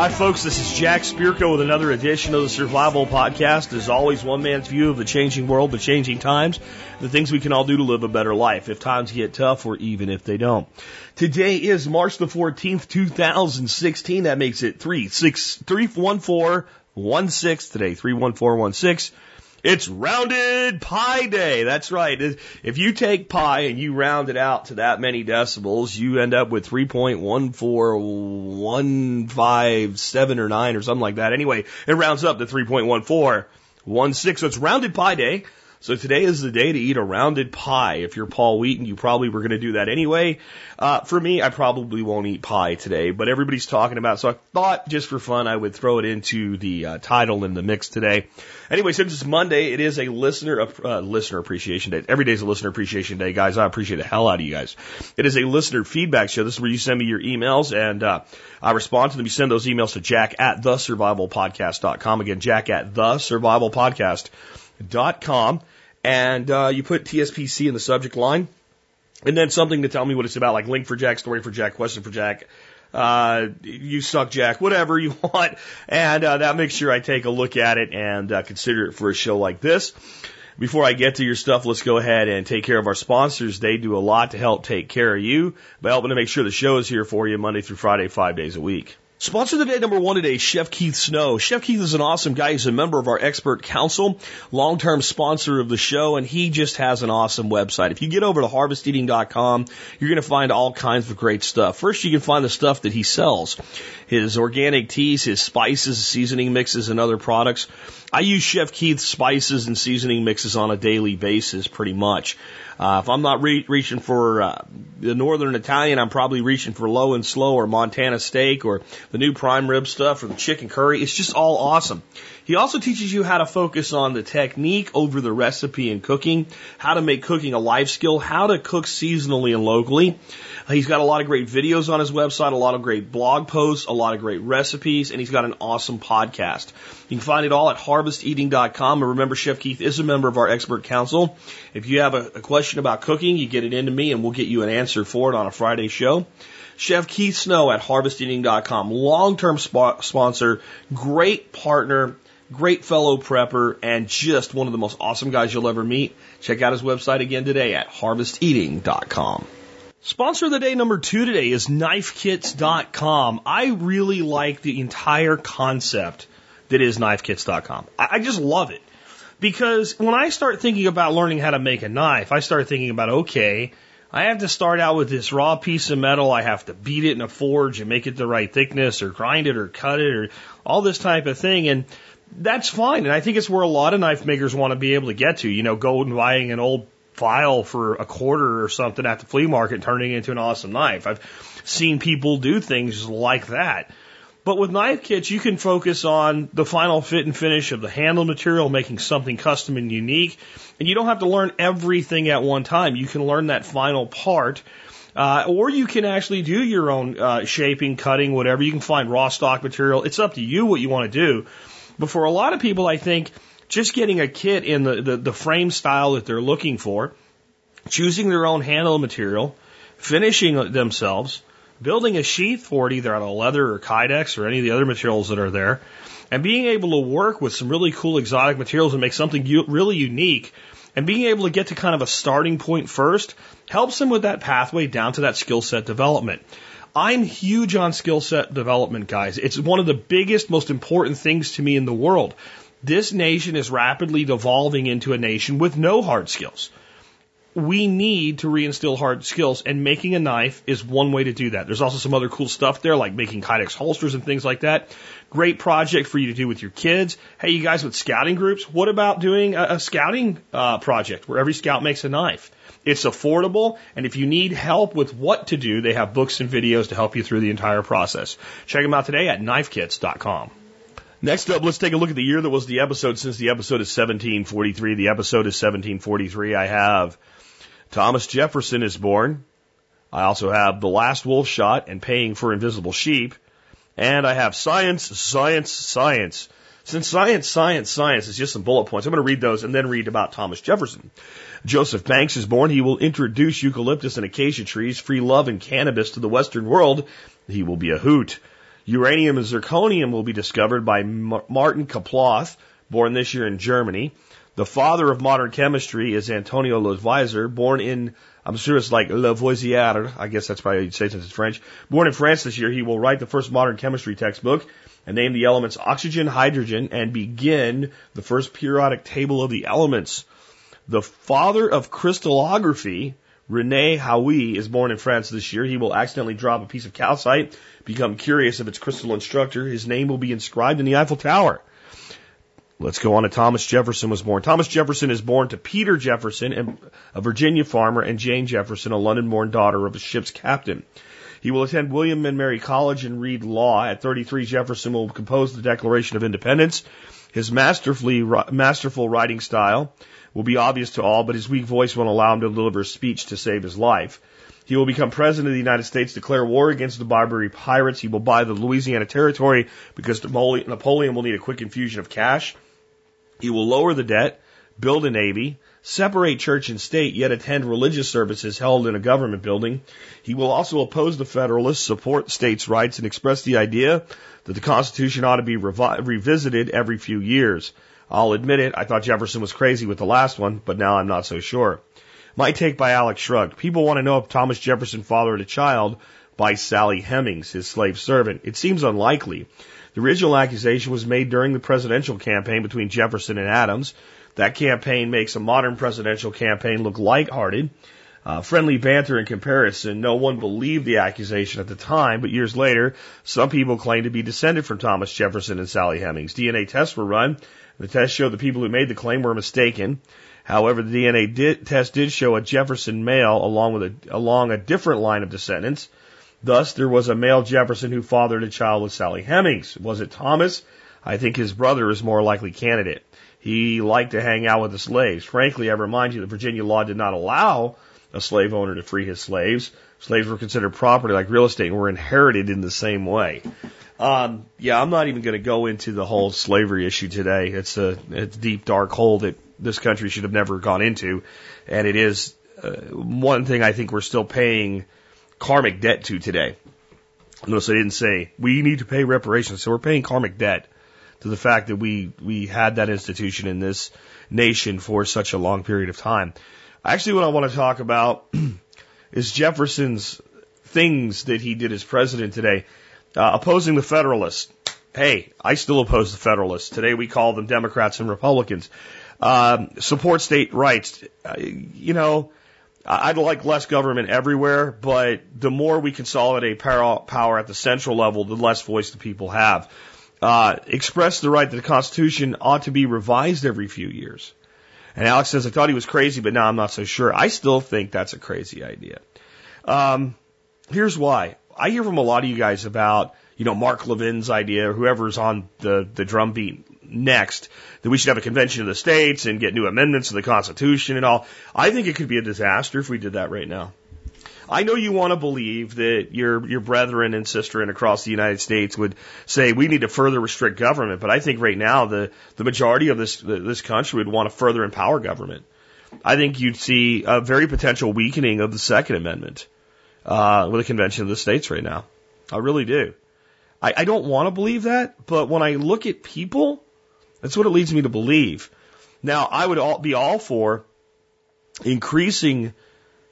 Hi, folks. This is Jack Spirko with another edition of the Survival Podcast. As always, one man's view of the changing world, the changing times, the things we can all do to live a better life if times get tough or even if they don't. Today is March the 14th, 2016. That makes it 3 6 314 16 today. 31416. It's rounded pi day. That's right. If you take pi and you round it out to that many decibels, you end up with 3.14157 or 9 or something like that. Anyway, it rounds up to 3.1416. So it's rounded pi day. So today is the day to eat a rounded pie. If you're Paul Wheaton, you probably were going to do that anyway. Uh, for me, I probably won't eat pie today, but everybody's talking about it, so I thought just for fun I would throw it into the uh, title in the mix today. Anyway, since it's Monday, it is a listener uh, listener appreciation day. Every day is a listener appreciation day, guys. I appreciate the hell out of you guys. It is a listener feedback show. This is where you send me your emails and uh, I respond to them. You send those emails to jack at the survivalpodcast.com. Again, jack at the com, and uh, you put TSPC in the subject line, and then something to tell me what it's about, like link for Jack, story for Jack, question for Jack, uh, you suck Jack, whatever you want, and uh, that makes sure I take a look at it and uh, consider it for a show like this. Before I get to your stuff, let's go ahead and take care of our sponsors. They do a lot to help take care of you by helping to make sure the show is here for you Monday through Friday, five days a week. Sponsor of the day number one today, Chef Keith Snow. Chef Keith is an awesome guy. He's a member of our expert council, long-term sponsor of the show, and he just has an awesome website. If you get over to harvesteating.com, you're going to find all kinds of great stuff. First, you can find the stuff that he sells. His organic teas, his spices, seasoning mixes, and other products. I use Chef Keith's spices and seasoning mixes on a daily basis, pretty much. Uh, if I'm not re- reaching for uh, the Northern Italian, I'm probably reaching for low and slow or Montana steak or the new prime rib stuff or the chicken curry. It's just all awesome. He also teaches you how to focus on the technique over the recipe and cooking, how to make cooking a life skill, how to cook seasonally and locally. He's got a lot of great videos on his website, a lot of great blog posts, a lot of great recipes, and he's got an awesome podcast. You can find it all at harvesteating.com. And remember, Chef Keith is a member of our expert council. If you have a, a question about cooking, you get it into me and we'll get you an answer for it on a Friday show. Chef Keith Snow at harvesteating.com, long-term sp- sponsor, great partner, great fellow prepper, and just one of the most awesome guys you'll ever meet. Check out his website again today at harvesteating.com. Sponsor of the day number two today is knifekits.com. I really like the entire concept that is knifekits.com. I, I just love it because when I start thinking about learning how to make a knife, I start thinking about, okay, I have to start out with this raw piece of metal. I have to beat it in a forge and make it the right thickness or grind it or cut it or all this type of thing. And that's fine. And I think it's where a lot of knife makers want to be able to get to, you know, go and buying an old file for a quarter or something at the flea market, turning it into an awesome knife. I've seen people do things like that. But with knife kits, you can focus on the final fit and finish of the handle material, making something custom and unique. And you don't have to learn everything at one time. You can learn that final part. Uh, or you can actually do your own uh, shaping, cutting, whatever. You can find raw stock material. It's up to you what you want to do. But for a lot of people, I think just getting a kit in the, the, the frame style that they're looking for, choosing their own handle material, finishing themselves, building a sheath for it either out of leather or kydex or any of the other materials that are there, and being able to work with some really cool exotic materials and make something u- really unique, and being able to get to kind of a starting point first helps them with that pathway down to that skill set development. I'm huge on skill set development, guys. It's one of the biggest, most important things to me in the world. This nation is rapidly devolving into a nation with no hard skills. We need to reinstill hard skills, and making a knife is one way to do that. There's also some other cool stuff there, like making Kydex holsters and things like that. Great project for you to do with your kids. Hey, you guys with scouting groups, what about doing a, a scouting uh, project where every scout makes a knife? It's affordable, and if you need help with what to do, they have books and videos to help you through the entire process. Check them out today at knifekits.com. Next up, let's take a look at the year that was the episode since the episode is 1743. The episode is 1743. I have Thomas Jefferson is born. I also have The Last Wolf Shot and Paying for Invisible Sheep. And I have science, science, science. Since science, science, science is just some bullet points, I'm going to read those and then read about Thomas Jefferson. Joseph Banks is born. He will introduce eucalyptus and acacia trees, free love and cannabis to the Western world. He will be a hoot. Uranium and zirconium will be discovered by Martin Klaproth, born this year in Germany. The father of modern chemistry is Antonio Lavoisier, born in, I'm sure it's like Lavoisier, I guess that's probably how you'd say since it's French. Born in France this year, he will write the first modern chemistry textbook and name the elements oxygen, hydrogen, and begin the first periodic table of the elements. The father of crystallography, Rene Hauy, is born in France this year. He will accidentally drop a piece of calcite, become curious of its crystalline structure. His name will be inscribed in the Eiffel Tower. Let's go on to Thomas Jefferson was born. Thomas Jefferson is born to Peter Jefferson, a Virginia farmer, and Jane Jefferson, a London-born daughter of a ship's captain. He will attend William and Mary College and read law. At 33, Jefferson will compose the Declaration of Independence. His masterfully, masterful writing style will be obvious to all, but his weak voice won't allow him to deliver a speech to save his life. He will become president of the United States, declare war against the Barbary pirates. He will buy the Louisiana Territory because Napoleon will need a quick infusion of cash. He will lower the debt, build a navy, separate church and state, yet attend religious services held in a government building. He will also oppose the Federalists, support states' rights, and express the idea that the Constitution ought to be revi- revisited every few years. I'll admit it, I thought Jefferson was crazy with the last one, but now I'm not so sure. My take by Alex Shrugged. People want to know if Thomas Jefferson fathered a child by Sally Hemings, his slave servant. It seems unlikely. The original accusation was made during the presidential campaign between Jefferson and Adams. That campaign makes a modern presidential campaign look lighthearted. Uh, friendly banter in comparison. No one believed the accusation at the time, but years later, some people claim to be descended from Thomas Jefferson and Sally Hemings. DNA tests were run. The tests showed the people who made the claim were mistaken. However, the DNA did, test did show a Jefferson male along with a, along a different line of descendants. Thus, there was a male Jefferson who fathered a child with Sally Hemings. Was it Thomas? I think his brother is more likely candidate. He liked to hang out with the slaves. Frankly, I remind you that Virginia law did not allow a slave owner to free his slaves. Slaves were considered property like real estate and were inherited in the same way. Um, yeah, I'm not even going to go into the whole slavery issue today. It's a, it's a deep, dark hole that this country should have never gone into. And it is uh, one thing I think we're still paying karmic debt to today. Notice I didn't say we need to pay reparations. So we're paying karmic debt to the fact that we, we had that institution in this nation for such a long period of time. Actually, what I want to talk about is Jefferson's things that he did as president today, uh, opposing the Federalists. Hey, I still oppose the Federalists. Today we call them Democrats and Republicans. Um, support state rights. Uh, you know, I'd like less government everywhere, but the more we consolidate power at the central level, the less voice the people have. Uh, express the right that the Constitution ought to be revised every few years. And Alex says, I thought he was crazy, but now I'm not so sure. I still think that's a crazy idea. Um, here's why. I hear from a lot of you guys about, you know, Mark Levin's idea, or whoever's on the, the drumbeat next, that we should have a convention of the states and get new amendments to the Constitution and all. I think it could be a disaster if we did that right now. I know you want to believe that your your brethren and sisterin across the United States would say we need to further restrict government, but I think right now the the majority of this this country would want to further empower government. I think you'd see a very potential weakening of the Second Amendment uh, with the Convention of the States right now. I really do. I, I don't want to believe that, but when I look at people that's what it leads me to believe. Now, I would all, be all for increasing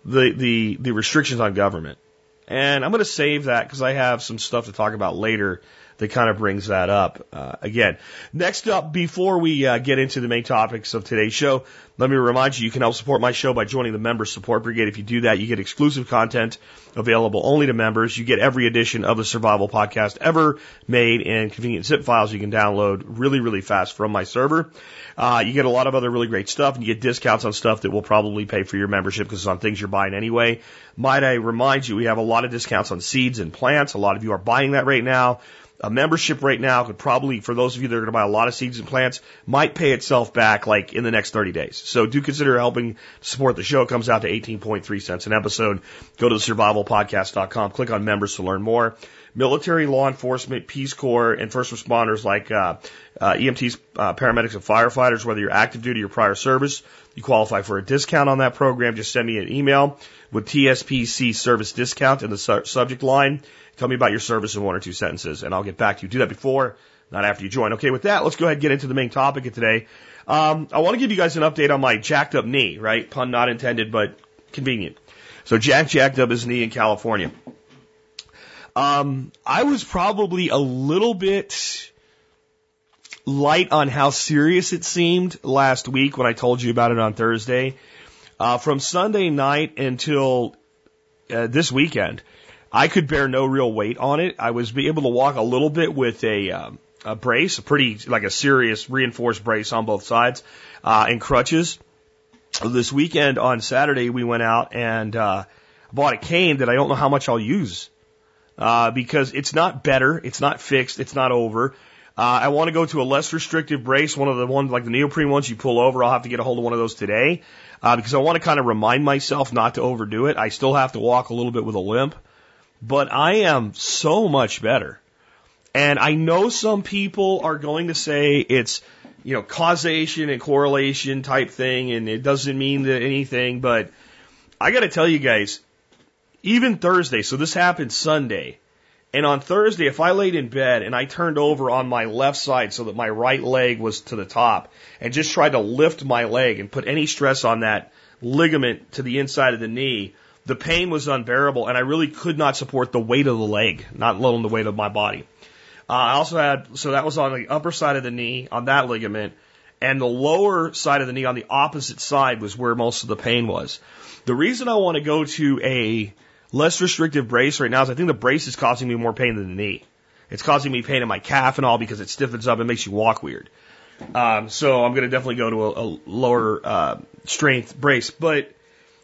the, the, the restrictions on government. And I'm going to save that because I have some stuff to talk about later that kind of brings that up uh, again. Next up, before we uh, get into the main topics of today's show, let me remind you, you can help support my show by joining the Member Support Brigade. If you do that, you get exclusive content available only to members. You get every edition of the Survival Podcast ever made in convenient zip files you can download really, really fast from my server. Uh, you get a lot of other really great stuff and you get discounts on stuff that will probably pay for your membership because it's on things you're buying anyway. Might I remind you, we have a lot of discounts on seeds and plants. A lot of you are buying that right now a membership right now could probably, for those of you that are going to buy a lot of seeds and plants, might pay itself back like in the next 30 days. So do consider helping support the show. It comes out to 18.3 cents an episode. Go to the survivalpodcast.com, click on members to learn more. military, law enforcement, Peace Corps, and first responders like uh, uh, EMTs, uh, paramedics, and firefighters, whether you're active duty or prior service. You qualify for a discount on that program. Just send me an email with TSPC service discount in the su- subject line. Tell me about your service in one or two sentences, and I'll get back to you. Do that before, not after you join. Okay, with that, let's go ahead and get into the main topic of today. Um, I want to give you guys an update on my jacked up knee, right? Pun not intended, but convenient. So Jack jacked up his knee in California. Um, I was probably a little bit light on how serious it seemed last week when I told you about it on Thursday. Uh, from Sunday night until uh, this weekend, I could bear no real weight on it. I was able to walk a little bit with a, um, a brace, a pretty like a serious reinforced brace on both sides, uh, and crutches. This weekend on Saturday, we went out and uh, bought a cane that I don't know how much I'll use uh, because it's not better, it's not fixed, it's not over. Uh, I want to go to a less restrictive brace, one of the ones like the neoprene ones you pull over. I'll have to get a hold of one of those today uh, because I want to kind of remind myself not to overdo it. I still have to walk a little bit with a limp, but I am so much better. And I know some people are going to say it's, you know, causation and correlation type thing, and it doesn't mean anything, but I got to tell you guys, even Thursday, so this happened Sunday. And on Thursday, if I laid in bed and I turned over on my left side so that my right leg was to the top and just tried to lift my leg and put any stress on that ligament to the inside of the knee, the pain was unbearable and I really could not support the weight of the leg, not alone the weight of my body. Uh, I also had, so that was on the upper side of the knee on that ligament and the lower side of the knee on the opposite side was where most of the pain was. The reason I want to go to a less restrictive brace right now is I think the brace is causing me more pain than the knee. It's causing me pain in my calf and all because it stiffens up and makes you walk weird. Um, so I'm going to definitely go to a, a lower uh, strength brace. But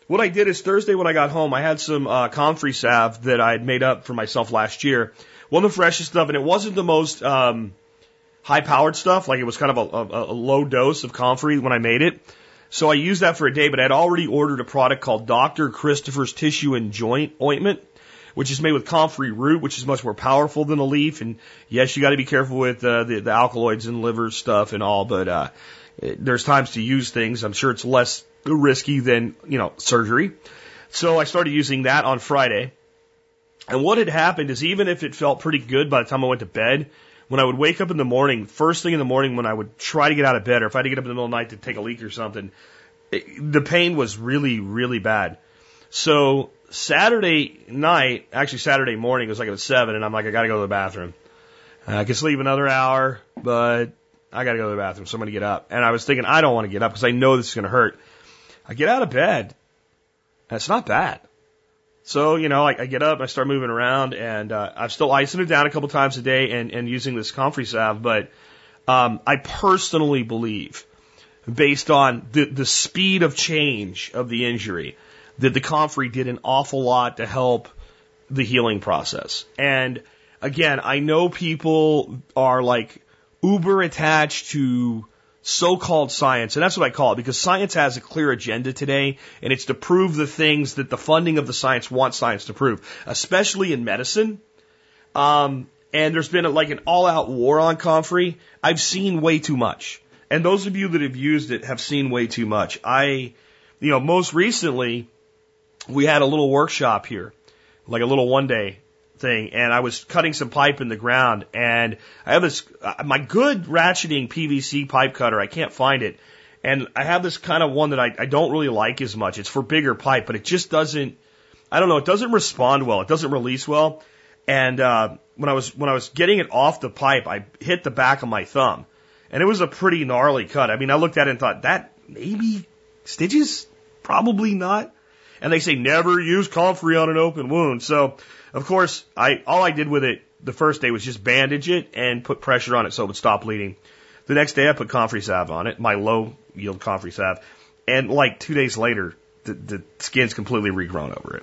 what I did is Thursday when I got home, I had some uh, comfrey salve that I had made up for myself last year. One of the freshest stuff, and it wasn't the most um, high powered stuff. Like it was kind of a, a, a low dose of comfrey when I made it. So I used that for a day, but I'd already ordered a product called Dr. Christopher's Tissue and Joint Ointment, which is made with comfrey root, which is much more powerful than a leaf. And yes, you got to be careful with uh, the, the alkaloids and liver stuff and all, but uh, there's times to use things. I'm sure it's less risky than, you know, surgery. So I started using that on Friday. And what had happened is even if it felt pretty good by the time I went to bed, when I would wake up in the morning, first thing in the morning when I would try to get out of bed, or if I had to get up in the middle of the night to take a leak or something, it, the pain was really, really bad. So Saturday night, actually Saturday morning, it was like at seven, and I'm like, I gotta go to the bathroom. I can sleep another hour, but I gotta go to the bathroom, so I'm gonna get up. And I was thinking, I don't want to get up because I know this is gonna hurt. I get out of bed, it's not bad. So, you know, I, I get up, I start moving around, and uh, I'm still icing it down a couple times a day and, and using this comfrey salve. But um, I personally believe, based on the, the speed of change of the injury, that the comfrey did an awful lot to help the healing process. And again, I know people are like uber attached to so-called science, and that's what I call it because science has a clear agenda today, and it's to prove the things that the funding of the science wants science to prove, especially in medicine. Um, and there's been a, like an all-out war on comfrey. I've seen way too much, and those of you that have used it have seen way too much. I, you know, most recently we had a little workshop here, like a little one-day thing and I was cutting some pipe in the ground and I have this, uh, my good ratcheting PVC pipe cutter, I can't find it. And I have this kind of one that I, I don't really like as much. It's for bigger pipe, but it just doesn't, I don't know, it doesn't respond well. It doesn't release well. And, uh, when I was, when I was getting it off the pipe, I hit the back of my thumb and it was a pretty gnarly cut. I mean, I looked at it and thought that maybe stitches? Probably not. And they say never use comfrey on an open wound. So of course, I all I did with it the first day was just bandage it and put pressure on it so it would stop bleeding. The next day I put comfrey salve on it, my low yield comfrey salve, and like two days later, the, the skin's completely regrown over it.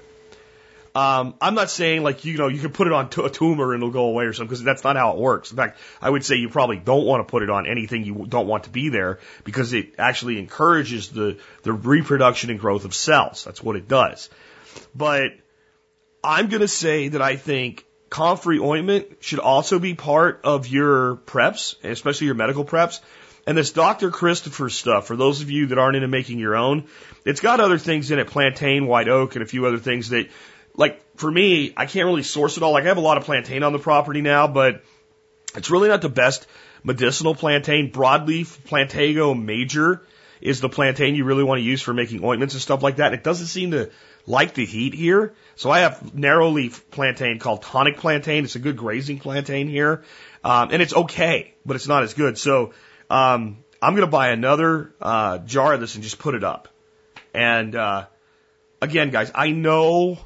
Um, I'm not saying like you know you can put it on a tumor and it'll go away or something because that's not how it works. In fact, I would say you probably don't want to put it on anything you don't want to be there because it actually encourages the the reproduction and growth of cells. That's what it does. But I'm going to say that I think comfrey ointment should also be part of your preps, especially your medical preps. And this Dr. Christopher stuff, for those of you that aren't into making your own, it's got other things in it, plantain, white oak, and a few other things that, like, for me, I can't really source it all. Like, I have a lot of plantain on the property now, but it's really not the best medicinal plantain. Broadleaf Plantago Major is the plantain you really want to use for making ointments and stuff like that. It doesn't seem to like the heat here. So I have narrow leaf plantain called tonic plantain. It's a good grazing plantain here. Um, and it's okay, but it's not as good. So, um, I'm going to buy another, uh, jar of this and just put it up. And, uh, again, guys, I know,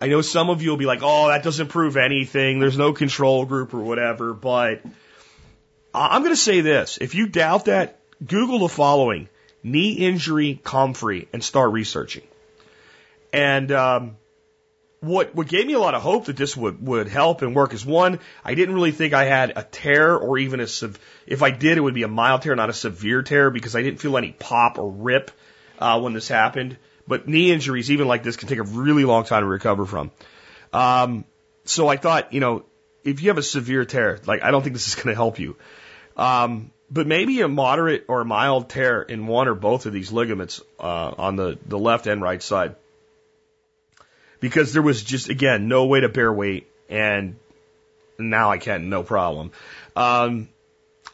I know some of you will be like, oh, that doesn't prove anything. There's no control group or whatever, but I'm going to say this. If you doubt that, Google the following knee injury comfrey and start researching. And um, what what gave me a lot of hope that this would would help and work is one, I didn't really think I had a tear or even a sev- if I did, it would be a mild tear, not a severe tear, because I didn't feel any pop or rip uh, when this happened. But knee injuries, even like this, can take a really long time to recover from. Um, so I thought, you know, if you have a severe tear, like I don't think this is going to help you. Um, but maybe a moderate or mild tear in one or both of these ligaments uh, on the, the left and right side. Because there was just, again, no way to bear weight, and now I can, no problem. Um,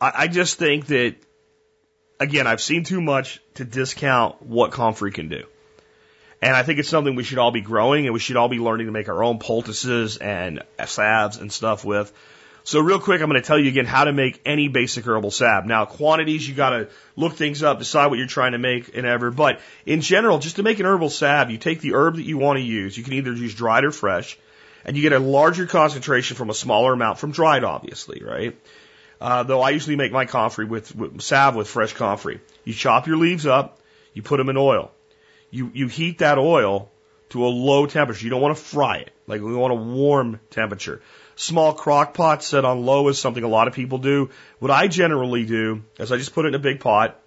I, I just think that, again, I've seen too much to discount what Comfrey can do. And I think it's something we should all be growing and we should all be learning to make our own poultices and salves and stuff with. So real quick, I'm going to tell you again how to make any basic herbal salve. Now, quantities, you got to look things up, decide what you're trying to make and ever. But in general, just to make an herbal salve, you take the herb that you want to use. You can either use dried or fresh, and you get a larger concentration from a smaller amount from dried, obviously, right? Uh, though I usually make my comfrey with, with salve with fresh comfrey. You chop your leaves up, you put them in oil. You you heat that oil to a low temperature. You don't want to fry it. Like we want a warm temperature small crock pot set on low is something a lot of people do. What I generally do is I just put it in a big pot.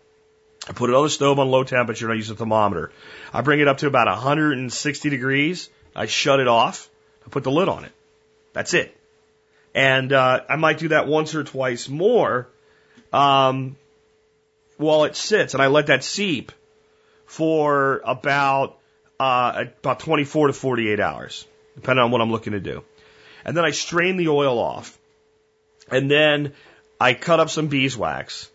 I put it on the stove on low temperature and I use a thermometer. I bring it up to about 160 degrees. I shut it off. I put the lid on it. That's it. And uh, I might do that once or twice more um, while it sits, and I let that seep for about uh, about 24 to 48 hours, depending on what I'm looking to do and then I strain the oil off. And then I cut up some beeswax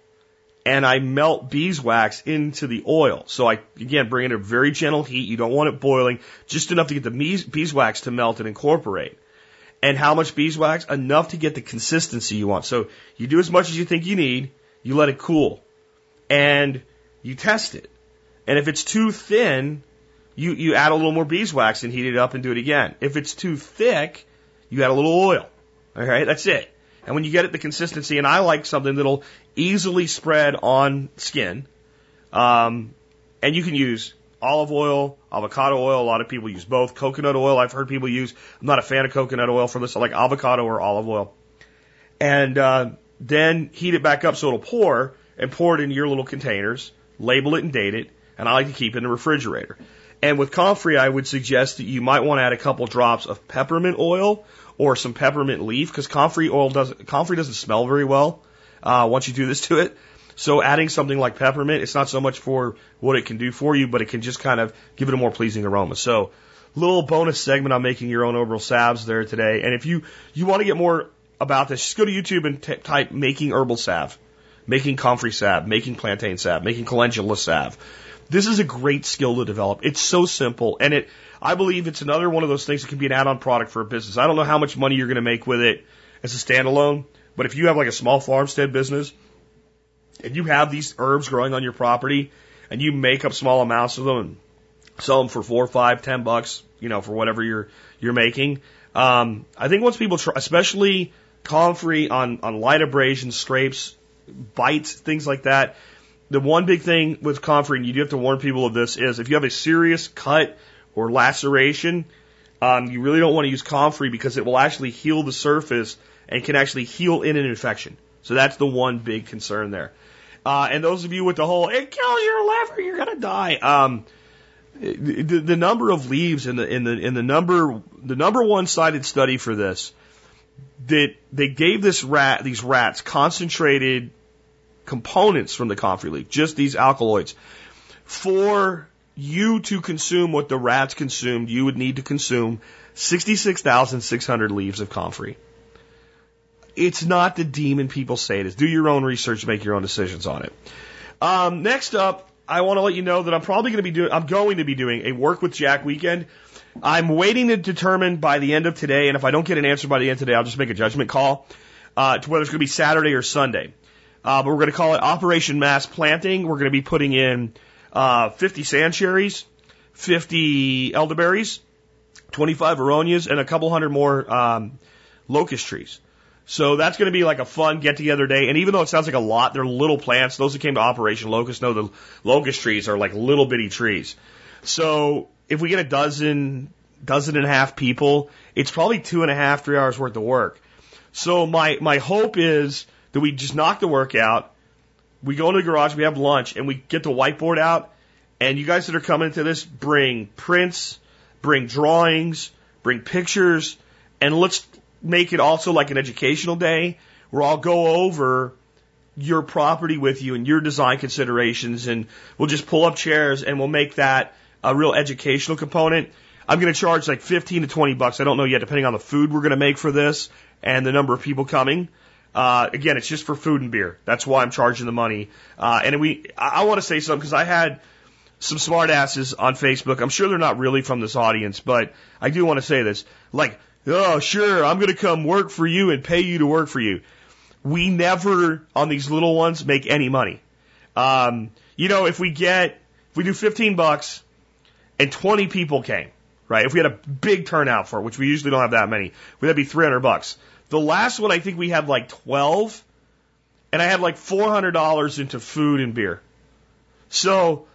and I melt beeswax into the oil. So I, again, bring it a very gentle heat. You don't want it boiling, just enough to get the beeswax to melt and incorporate. And how much beeswax? Enough to get the consistency you want. So you do as much as you think you need, you let it cool, and you test it. And if it's too thin, you, you add a little more beeswax and heat it up and do it again. If it's too thick, you add a little oil. All right, that's it. And when you get it the consistency, and I like something that'll easily spread on skin, um, and you can use olive oil, avocado oil. A lot of people use both. Coconut oil, I've heard people use. I'm not a fan of coconut oil for this. I like avocado or olive oil. And uh, then heat it back up so it'll pour, and pour it into your little containers. Label it and date it. And I like to keep it in the refrigerator. And with comfrey, I would suggest that you might want to add a couple drops of peppermint oil or some peppermint leaf because comfrey oil doesn't comfrey doesn't smell very well uh, once you do this to it. So adding something like peppermint, it's not so much for what it can do for you, but it can just kind of give it a more pleasing aroma. So little bonus segment on making your own herbal salves there today. And if you you want to get more about this, just go to YouTube and type making herbal salve, making comfrey salve, making plantain salve, making calendula salve. This is a great skill to develop. It's so simple, and it I believe it's another one of those things that can be an add-on product for a business. I don't know how much money you're going to make with it as a standalone, but if you have like a small farmstead business and you have these herbs growing on your property and you make up small amounts of them and sell them for four, five, ten bucks, you know, for whatever you're you're making. Um, I think once people try, especially comfrey on on light abrasion, scrapes, bites, things like that, the one big thing with comfrey, you do have to warn people of this, is if you have a serious cut or laceration, um, you really don't want to use comfrey because it will actually heal the surface and can actually heal in an infection. So that's the one big concern there. Uh, and those of you with the whole "it kills your liver, you're gonna die," um, the, the number of leaves in the in the in the number the number one cited study for this that they gave this rat, these rats concentrated components from the comfrey leaf, just these alkaloids. For you to consume what the rats consumed, you would need to consume 66,600 leaves of comfrey. It's not the demon people say it is. Do your own research, make your own decisions on it. Um, next up, I want to let you know that I'm probably going to be doing, I'm going to be doing a work with Jack weekend. I'm waiting to determine by the end of today, and if I don't get an answer by the end of today, I'll just make a judgment call uh, to whether it's going to be Saturday or Sunday. Uh, but we're going to call it Operation Mass Planting. We're going to be putting in uh, 50 sand cherries, 50 elderberries, 25 aronias, and a couple hundred more um, locust trees. So that's going to be like a fun get together day. And even though it sounds like a lot, they're little plants. Those that came to Operation Locust know the locust trees are like little bitty trees. So if we get a dozen, dozen and a half people, it's probably two and a half, three hours worth of work. So my, my hope is that we just knock the work out. We go into the garage, we have lunch, and we get the whiteboard out. And you guys that are coming to this, bring prints, bring drawings, bring pictures, and let's make it also like an educational day where I'll go over your property with you and your design considerations and we'll just pull up chairs and we'll make that a real educational component. I'm going to charge like 15 to 20 bucks. I don't know yet, depending on the food we're going to make for this and the number of people coming. Uh, again, it's just for food and beer. That's why I'm charging the money. Uh, and we, I, I want to say something because I had some smartasses on Facebook. I'm sure they're not really from this audience, but I do want to say this. Like, oh, sure, I'm going to come work for you and pay you to work for you. We never, on these little ones, make any money. Um, you know, if we get, if we do 15 bucks and 20 people came, right? If we had a big turnout for it, which we usually don't have that many, we'd be 300 bucks. The last one, I think we had like 12 and I had like $400 into food and beer. So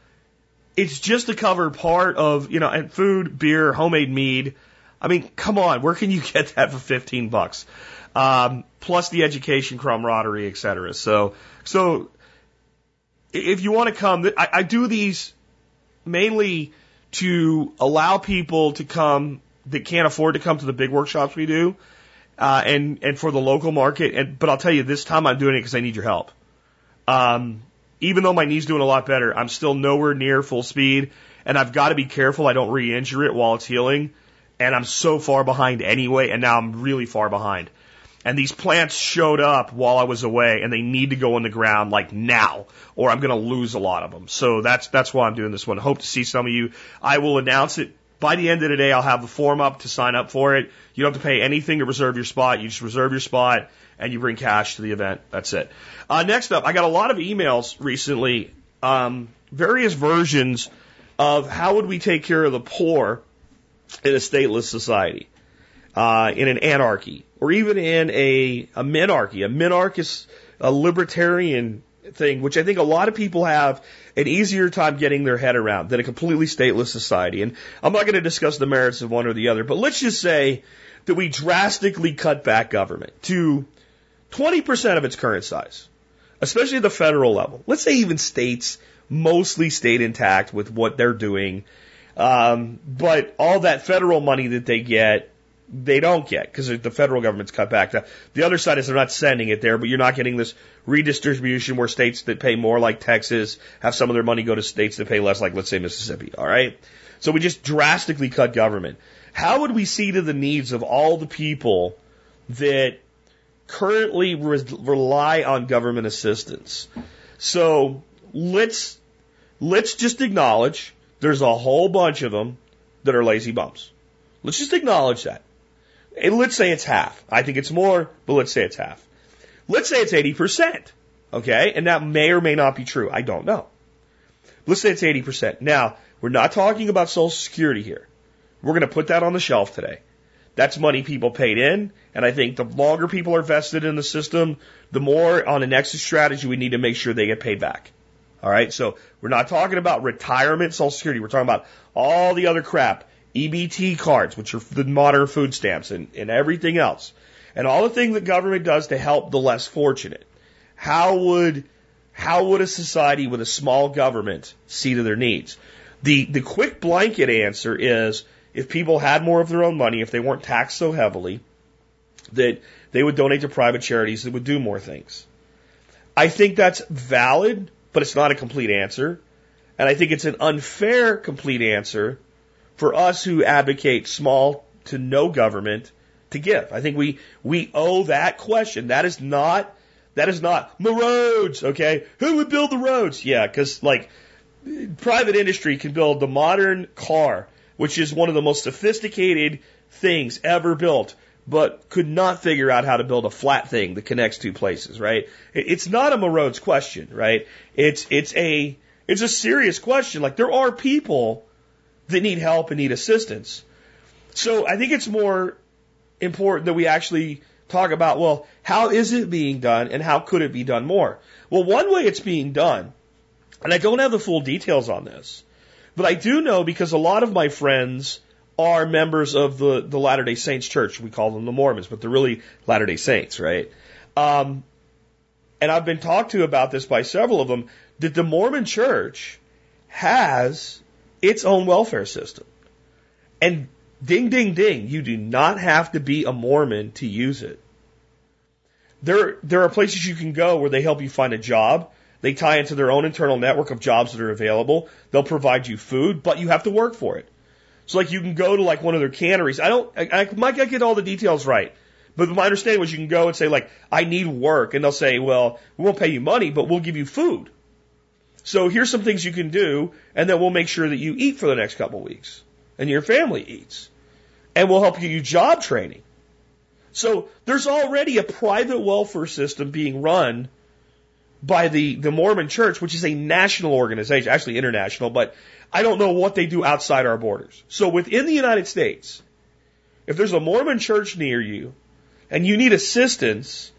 it's just to cover part of, you know, and food, beer, homemade mead, I mean, come on, where can you get that for 15 bucks? Um, plus the education, camaraderie, et cetera. So, so if you want to come, I, I do these mainly to allow people to come that can't afford to come to the big workshops we do, uh, and and for the local market. And but I'll tell you, this time I'm doing it because I need your help. Um, even though my knee's doing a lot better, I'm still nowhere near full speed, and I've got to be careful I don't re-injure it while it's healing and I'm so far behind anyway, and now I'm really far behind. And these plants showed up while I was away, and they need to go in the ground like now, or I'm going to lose a lot of them. So that's that's why I'm doing this one. Hope to see some of you. I will announce it by the end of the day. I'll have the form up to sign up for it. You don't have to pay anything to reserve your spot. You just reserve your spot, and you bring cash to the event. That's it. Uh, next up, I got a lot of emails recently, um, various versions of how would we take care of the poor in a stateless society, uh, in an anarchy, or even in a, a minarchy. A minarch is a libertarian thing, which I think a lot of people have an easier time getting their head around than a completely stateless society. And I'm not going to discuss the merits of one or the other, but let's just say that we drastically cut back government to 20% of its current size, especially at the federal level. Let's say even states mostly stayed intact with what they're doing um, but all that federal money that they get, they don't get because the federal government's cut back. The other side is they're not sending it there, but you're not getting this redistribution where states that pay more, like Texas, have some of their money go to states that pay less, like let's say Mississippi. All right. So we just drastically cut government. How would we see to the needs of all the people that currently re- rely on government assistance? So let's let's just acknowledge there's a whole bunch of them that are lazy bums. Let's just acknowledge that. And let's say it's half. I think it's more, but let's say it's half. Let's say it's 80%. Okay? And that may or may not be true. I don't know. Let's say it's 80%. Now, we're not talking about Social Security here. We're going to put that on the shelf today. That's money people paid in, and I think the longer people are vested in the system, the more on an exit strategy we need to make sure they get paid back. All right. So we're not talking about retirement social security. We're talking about all the other crap, EBT cards, which are the modern food stamps and, and everything else. And all the things that government does to help the less fortunate. How would, how would a society with a small government see to their needs? The, the quick blanket answer is if people had more of their own money, if they weren't taxed so heavily, that they would donate to private charities that would do more things. I think that's valid, but it's not a complete answer. And I think it's an unfair complete answer for us who advocate small to no government to give. I think we, we owe that question. That is not, that is not the roads, okay? Who would build the roads? Yeah, cause like private industry can build the modern car, which is one of the most sophisticated things ever built, but could not figure out how to build a flat thing that connects two places, right? It's not a roads question, right? It's, it's a, it's a serious question. Like there are people that need help and need assistance. So I think it's more important that we actually talk about, well, how is it being done and how could it be done more? Well, one way it's being done, and I don't have the full details on this, but I do know because a lot of my friends are members of the, the Latter day Saints church. We call them the Mormons, but they're really Latter day Saints, right? Um, and I've been talked to about this by several of them that the Mormon church has its own welfare system. And ding, ding, ding, you do not have to be a Mormon to use it. There, there are places you can go where they help you find a job. They tie into their own internal network of jobs that are available. They'll provide you food, but you have to work for it. So like you can go to like one of their canneries. I don't, I, I might get all the details right, but my understanding was you can go and say like, I need work, and they'll say, well, we won't pay you money, but we'll give you food. So here's some things you can do, and then we'll make sure that you eat for the next couple of weeks, and your family eats, and we'll help you do job training. So there's already a private welfare system being run by the, the Mormon Church, which is a national organization, actually international, but I don't know what they do outside our borders. So within the United States, if there's a Mormon church near you and you need assistance,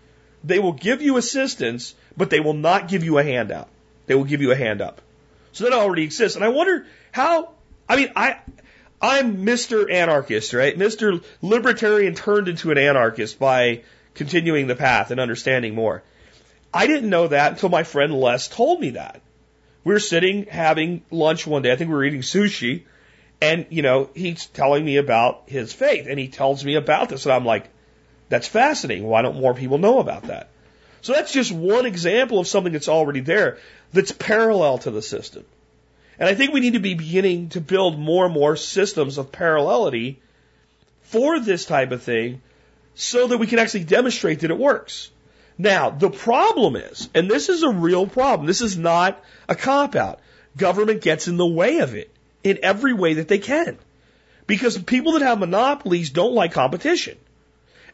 they will give you assistance, but they will not give you a handout. They will give you a hand up. So that already exists. And I wonder how, I mean, I, I'm Mr. Anarchist, right? Mr. Libertarian turned into an anarchist by continuing the path and understanding more. I didn't know that until my friend Les told me that. We were sitting having lunch one day. I think we were eating sushi. And, you know, he's telling me about his faith and he tells me about this. And I'm like, that's fascinating. Why don't more people know about that? So that's just one example of something that's already there that's parallel to the system. And I think we need to be beginning to build more and more systems of parallelity for this type of thing so that we can actually demonstrate that it works. Now, the problem is, and this is a real problem, this is not a cop out. Government gets in the way of it in every way that they can. Because people that have monopolies don't like competition.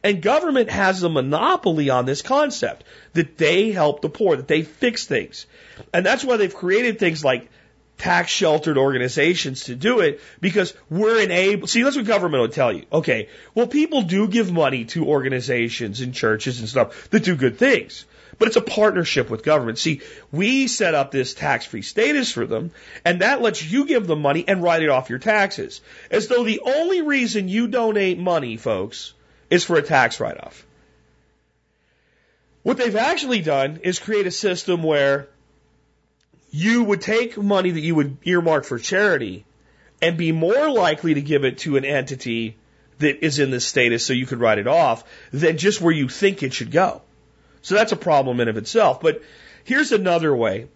And government has a monopoly on this concept that they help the poor, that they fix things. And that's why they've created things like tax sheltered organizations to do it because we're enabled. See, that's what government will tell you. Okay, well, people do give money to organizations and churches and stuff that do good things, but it's a partnership with government. See, we set up this tax free status for them, and that lets you give them money and write it off your taxes. As though the only reason you donate money, folks, is for a tax write off. What they've actually done is create a system where you would take money that you would earmark for charity and be more likely to give it to an entity that is in this status so you could write it off than just where you think it should go. So that's a problem in of itself. But here's another way.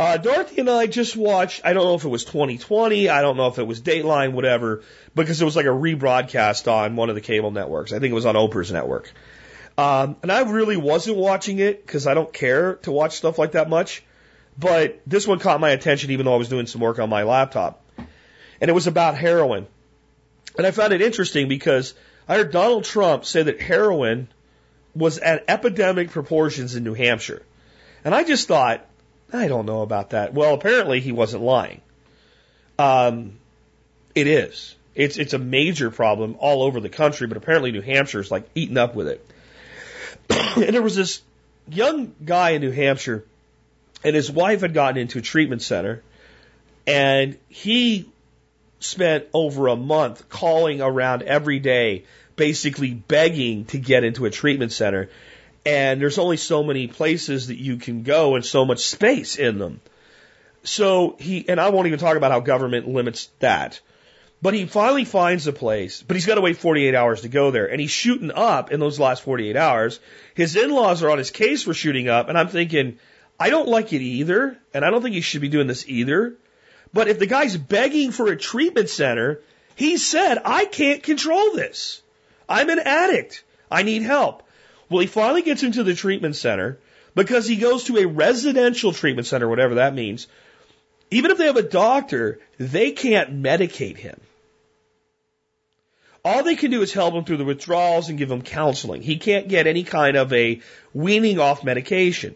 Uh, Dorothy and I just watched, I don't know if it was 2020, I don't know if it was Dateline, whatever, because it was like a rebroadcast on one of the cable networks. I think it was on Oprah's network. Um, and I really wasn't watching it because I don't care to watch stuff like that much. But this one caught my attention even though I was doing some work on my laptop. And it was about heroin. And I found it interesting because I heard Donald Trump say that heroin was at epidemic proportions in New Hampshire. And I just thought, I don't know about that. Well, apparently he wasn't lying. Um, it is. It's it's a major problem all over the country, but apparently New Hampshire is like eaten up with it. and there was this young guy in New Hampshire, and his wife had gotten into a treatment center, and he spent over a month calling around every day, basically begging to get into a treatment center and there's only so many places that you can go and so much space in them. So he, and I won't even talk about how government limits that. But he finally finds a place, but he's got to wait 48 hours to go there. And he's shooting up in those last 48 hours. His in-laws are on his case for shooting up. And I'm thinking, I don't like it either. And I don't think he should be doing this either. But if the guy's begging for a treatment center, he said, I can't control this. I'm an addict. I need help. Well, he finally gets into the treatment center because he goes to a residential treatment center, whatever that means. Even if they have a doctor, they can't medicate him. All they can do is help him through the withdrawals and give him counseling. He can't get any kind of a weaning off medication.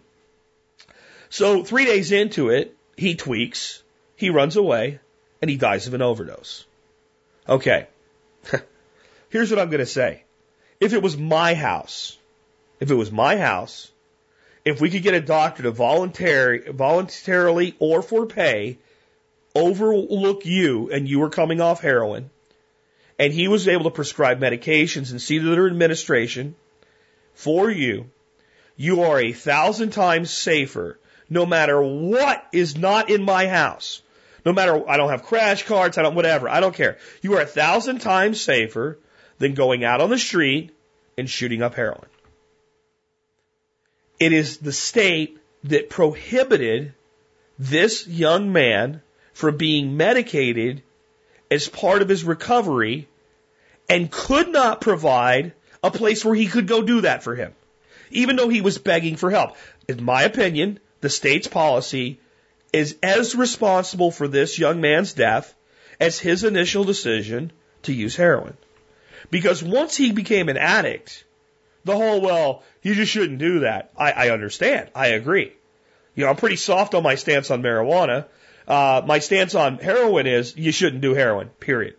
So three days into it, he tweaks, he runs away, and he dies of an overdose. Okay. Here's what I'm going to say. If it was my house, if it was my house, if we could get a doctor to voluntary, voluntarily or for pay overlook you and you were coming off heroin, and he was able to prescribe medications and see their administration for you, you are a thousand times safer no matter what is not in my house. No matter, I don't have crash cards, I don't, whatever, I don't care. You are a thousand times safer than going out on the street and shooting up heroin. It is the state that prohibited this young man from being medicated as part of his recovery and could not provide a place where he could go do that for him, even though he was begging for help. In my opinion, the state's policy is as responsible for this young man's death as his initial decision to use heroin. Because once he became an addict, the whole, well, you just shouldn't do that. I, I understand. I agree. You know, I'm pretty soft on my stance on marijuana. Uh, my stance on heroin is you shouldn't do heroin, period.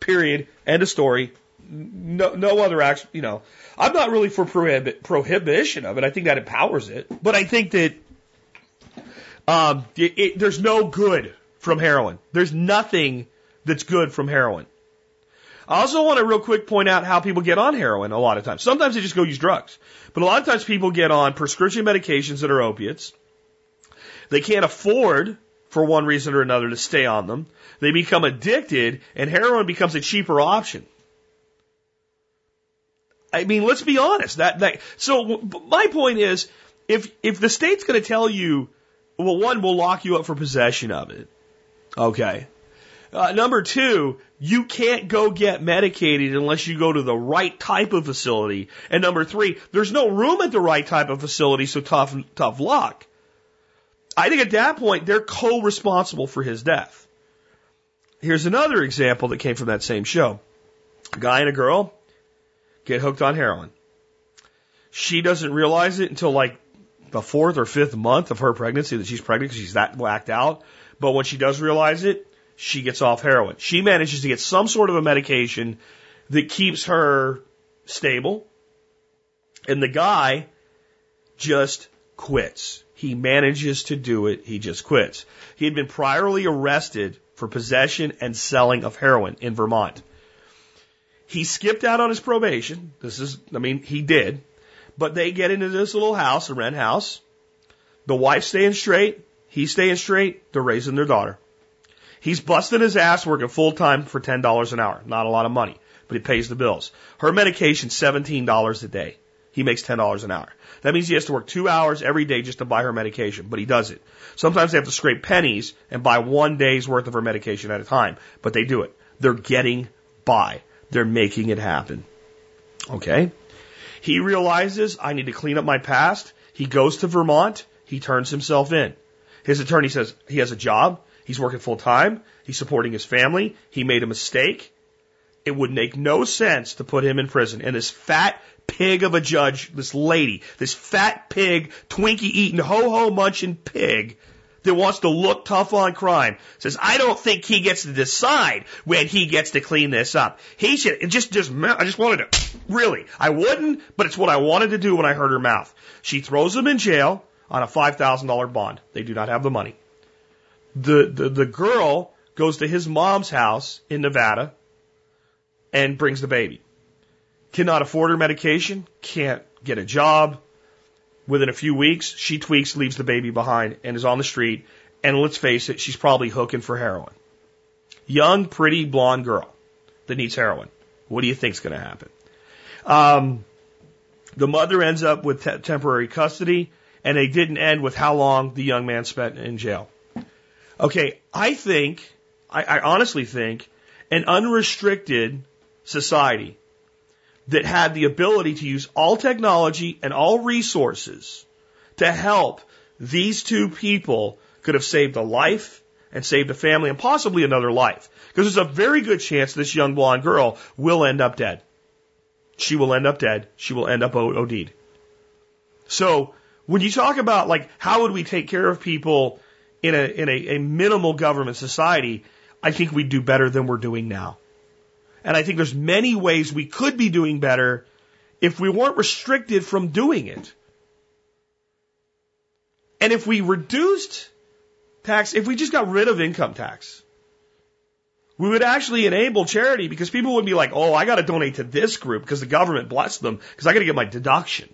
Period. End of story. No, no other action, you know. I'm not really for prohibit, prohibition of it. I think that empowers it. But I think that um, it, it, there's no good from heroin. There's nothing that's good from heroin. I also want to real quick point out how people get on heroin a lot of times. Sometimes they just go use drugs. But a lot of times people get on prescription medications that are opiates. They can't afford, for one reason or another, to stay on them. They become addicted and heroin becomes a cheaper option. I mean, let's be honest. That, that, so my point is, if, if the state's going to tell you, well, one, we'll lock you up for possession of it. Okay. Uh, number two, you can't go get medicated unless you go to the right type of facility. And number three, there's no room at the right type of facility, so tough, tough luck. I think at that point, they're co-responsible for his death. Here's another example that came from that same show. A guy and a girl get hooked on heroin. She doesn't realize it until like the fourth or fifth month of her pregnancy that she's pregnant because she's that whacked out. But when she does realize it, she gets off heroin. She manages to get some sort of a medication that keeps her stable. And the guy just quits. He manages to do it. He just quits. He had been priorly arrested for possession and selling of heroin in Vermont. He skipped out on his probation. This is, I mean, he did. But they get into this little house, a rent house. The wife's staying straight. He's staying straight. They're raising their daughter. He's busting his ass working full time for $10 an hour. Not a lot of money, but he pays the bills. Her medication, $17 a day. He makes $10 an hour. That means he has to work two hours every day just to buy her medication, but he does it. Sometimes they have to scrape pennies and buy one day's worth of her medication at a time, but they do it. They're getting by. They're making it happen. Okay? He realizes I need to clean up my past. He goes to Vermont. He turns himself in. His attorney says he has a job. He's working full time. He's supporting his family. He made a mistake. It would make no sense to put him in prison. And this fat pig of a judge, this lady, this fat pig, Twinkie eating, ho ho munching pig that wants to look tough on crime says, I don't think he gets to decide when he gets to clean this up. He should, just, just, I just wanted to, really, I wouldn't, but it's what I wanted to do when I heard her mouth. She throws him in jail on a $5,000 bond. They do not have the money the, the, the girl goes to his mom's house in Nevada and brings the baby. Cannot afford her medication, can't get a job. Within a few weeks, she tweaks, leaves the baby behind, and is on the street. And let's face it, she's probably hooking for heroin. Young, pretty, blonde girl that needs heroin. What do you think's going to happen? Um, the mother ends up with te- temporary custody, and they didn't end with how long the young man spent in jail. Okay, I think, I, I honestly think, an unrestricted society that had the ability to use all technology and all resources to help these two people could have saved a life and saved a family and possibly another life. Because there's a very good chance this young blonde girl will end up dead. She will end up dead. She will end up OD'd. So when you talk about like how would we take care of people in a in a, a minimal government society, I think we'd do better than we're doing now. And I think there's many ways we could be doing better if we weren't restricted from doing it. And if we reduced tax, if we just got rid of income tax, we would actually enable charity because people would be like, oh, I got to donate to this group because the government blessed them because I got to get my deduction.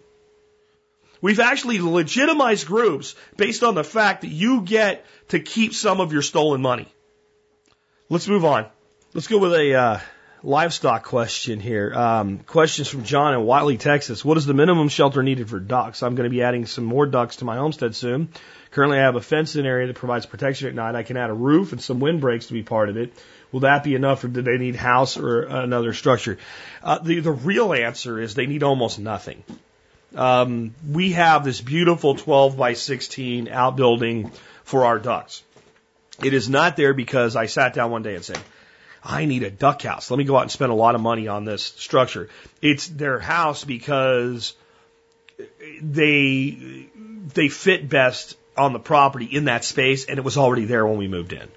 We've actually legitimized groups based on the fact that you get to keep some of your stolen money. Let's move on. Let's go with a uh, livestock question here. Um, questions from John in Wylie, Texas. What is the minimum shelter needed for ducks? I'm going to be adding some more ducks to my homestead soon. Currently, I have a fenced in area that provides protection at night. I can add a roof and some windbreaks to be part of it. Will that be enough, or do they need house or another structure? Uh, the the real answer is they need almost nothing. Um, we have this beautiful 12 by 16 outbuilding for our ducks. It is not there because I sat down one day and said, I need a duck house. Let me go out and spend a lot of money on this structure. It's their house because they they fit best on the property in that space, and it was already there when we moved in.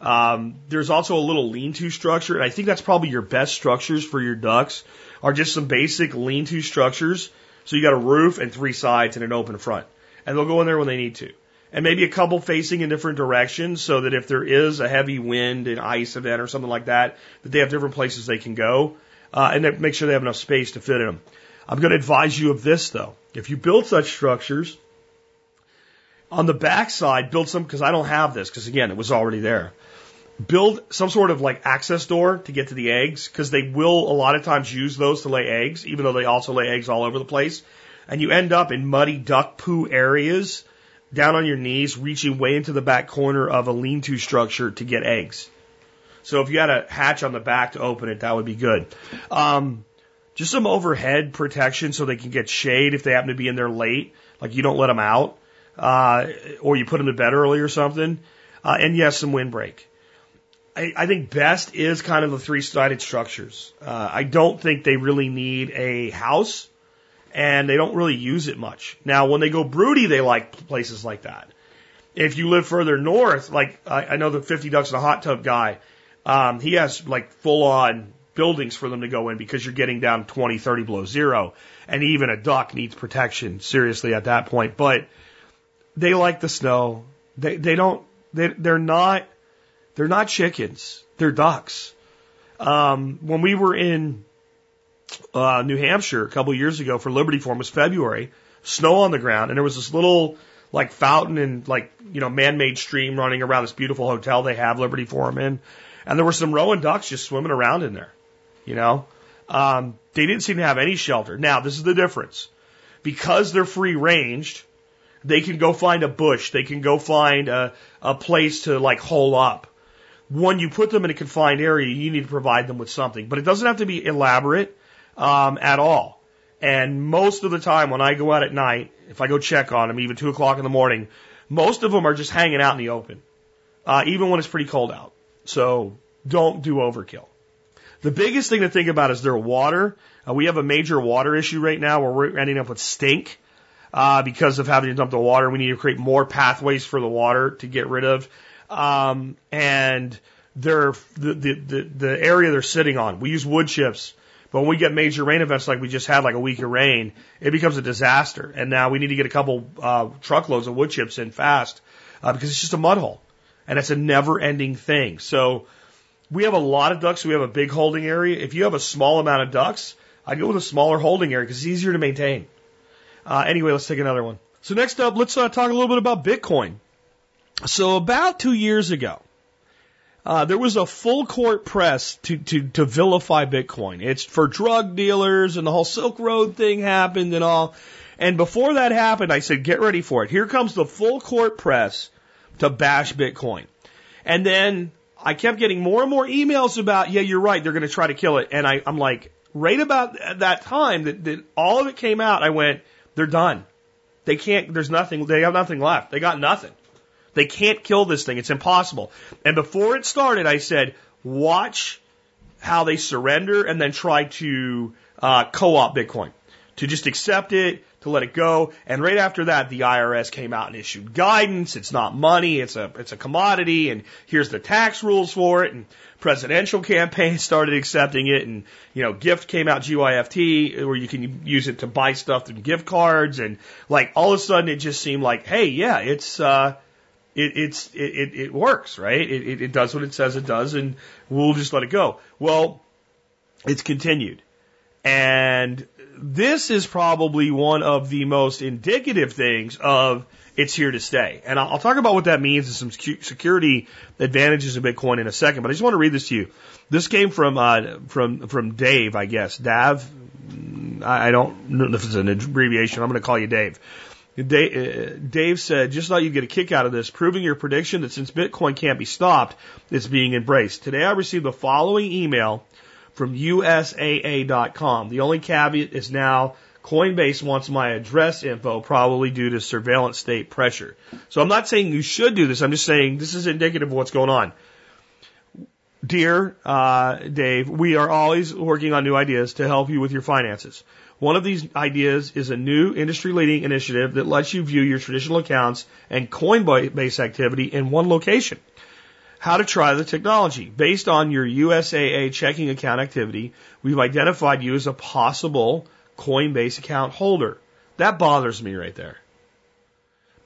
Um, there's also a little lean-to structure, and I think that's probably your best structures for your ducks are just some basic lean-to structures. So you got a roof and three sides and an open front, and they'll go in there when they need to, and maybe a couple facing in different directions, so that if there is a heavy wind and ice event or something like that, that they have different places they can go, uh, and make sure they have enough space to fit in them. I'm going to advise you of this though. If you build such structures, on the backside, build some, because I don't have this, because again, it was already there build some sort of like access door to get to the eggs because they will a lot of times use those to lay eggs, even though they also lay eggs all over the place. And you end up in muddy duck poo areas down on your knees, reaching way into the back corner of a lean to structure to get eggs. So if you had a hatch on the back to open it, that would be good. Um, just some overhead protection so they can get shade if they happen to be in there late. Like you don't let them out, uh, or you put them to bed early or something. Uh, and yes, some windbreak. I, I think best is kind of the three sided structures. Uh, I don't think they really need a house and they don't really use it much. Now, when they go broody, they like places like that. If you live further north, like I, I know the 50 ducks in a hot tub guy, um, he has like full on buildings for them to go in because you're getting down 20, 30 below zero. And even a duck needs protection seriously at that point. But they like the snow. They, they don't, they, they're not they're not chickens. They're ducks. Um, when we were in uh, New Hampshire a couple years ago for Liberty Forum, it was February, snow on the ground, and there was this little like fountain and like you know man-made stream running around this beautiful hotel they have Liberty Forum in, and there were some Rouen ducks just swimming around in there. You know, um, they didn't seem to have any shelter. Now this is the difference, because they're free ranged. They can go find a bush. They can go find a, a place to like hole up when you put them in a confined area, you need to provide them with something. But it doesn't have to be elaborate um, at all. And most of the time, when I go out at night, if I go check on them, even two o'clock in the morning, most of them are just hanging out in the open, uh, even when it's pretty cold out. So don't do overkill. The biggest thing to think about is their water. Uh, we have a major water issue right now where we're ending up with stink uh, because of having to dump the water. We need to create more pathways for the water to get rid of um, and they're the, the, the, the area they're sitting on. We use wood chips. But when we get major rain events like we just had, like a week of rain, it becomes a disaster. And now we need to get a couple uh, truckloads of wood chips in fast uh, because it's just a mud hole, and it's a never-ending thing. So we have a lot of ducks. So we have a big holding area. If you have a small amount of ducks, I go with a smaller holding area because it's easier to maintain. Uh, anyway, let's take another one. So next up, let's uh, talk a little bit about Bitcoin. So about two years ago, uh, there was a full court press to, to, to vilify Bitcoin. It's for drug dealers and the whole Silk Road thing happened and all. And before that happened, I said, get ready for it. Here comes the full court press to bash Bitcoin. And then I kept getting more and more emails about, yeah, you're right, they're going to try to kill it. And I, I'm like, right about that time that, that all of it came out, I went, they're done. They can't, there's nothing, they have nothing left. They got nothing. They can't kill this thing. It's impossible. And before it started, I said, watch how they surrender and then try to uh, co-op Bitcoin, to just accept it, to let it go. And right after that, the IRS came out and issued guidance. It's not money. It's a, it's a commodity. And here's the tax rules for it. And presidential campaigns started accepting it. And, you know, Gyft came out GYFT where you can use it to buy stuff through gift cards. And like all of a sudden it just seemed like, hey, yeah, it's, uh, it, it's it, it, works, right? It, it, does what it says it does, and we'll just let it go. Well, it's continued, and this is probably one of the most indicative things of it's here to stay. And I'll, I'll talk about what that means and some security advantages of Bitcoin in a second. But I just want to read this to you. This came from uh, from from Dave, I guess. Dav. I don't know if it's an abbreviation. I'm going to call you Dave. Dave said, just thought you'd get a kick out of this, proving your prediction that since Bitcoin can't be stopped, it's being embraced. Today I received the following email from USAA.com. The only caveat is now Coinbase wants my address info, probably due to surveillance state pressure. So I'm not saying you should do this. I'm just saying this is indicative of what's going on. Dear uh, Dave, we are always working on new ideas to help you with your finances. One of these ideas is a new industry leading initiative that lets you view your traditional accounts and Coinbase activity in one location. How to try the technology. Based on your USAA checking account activity, we've identified you as a possible Coinbase account holder. That bothers me right there.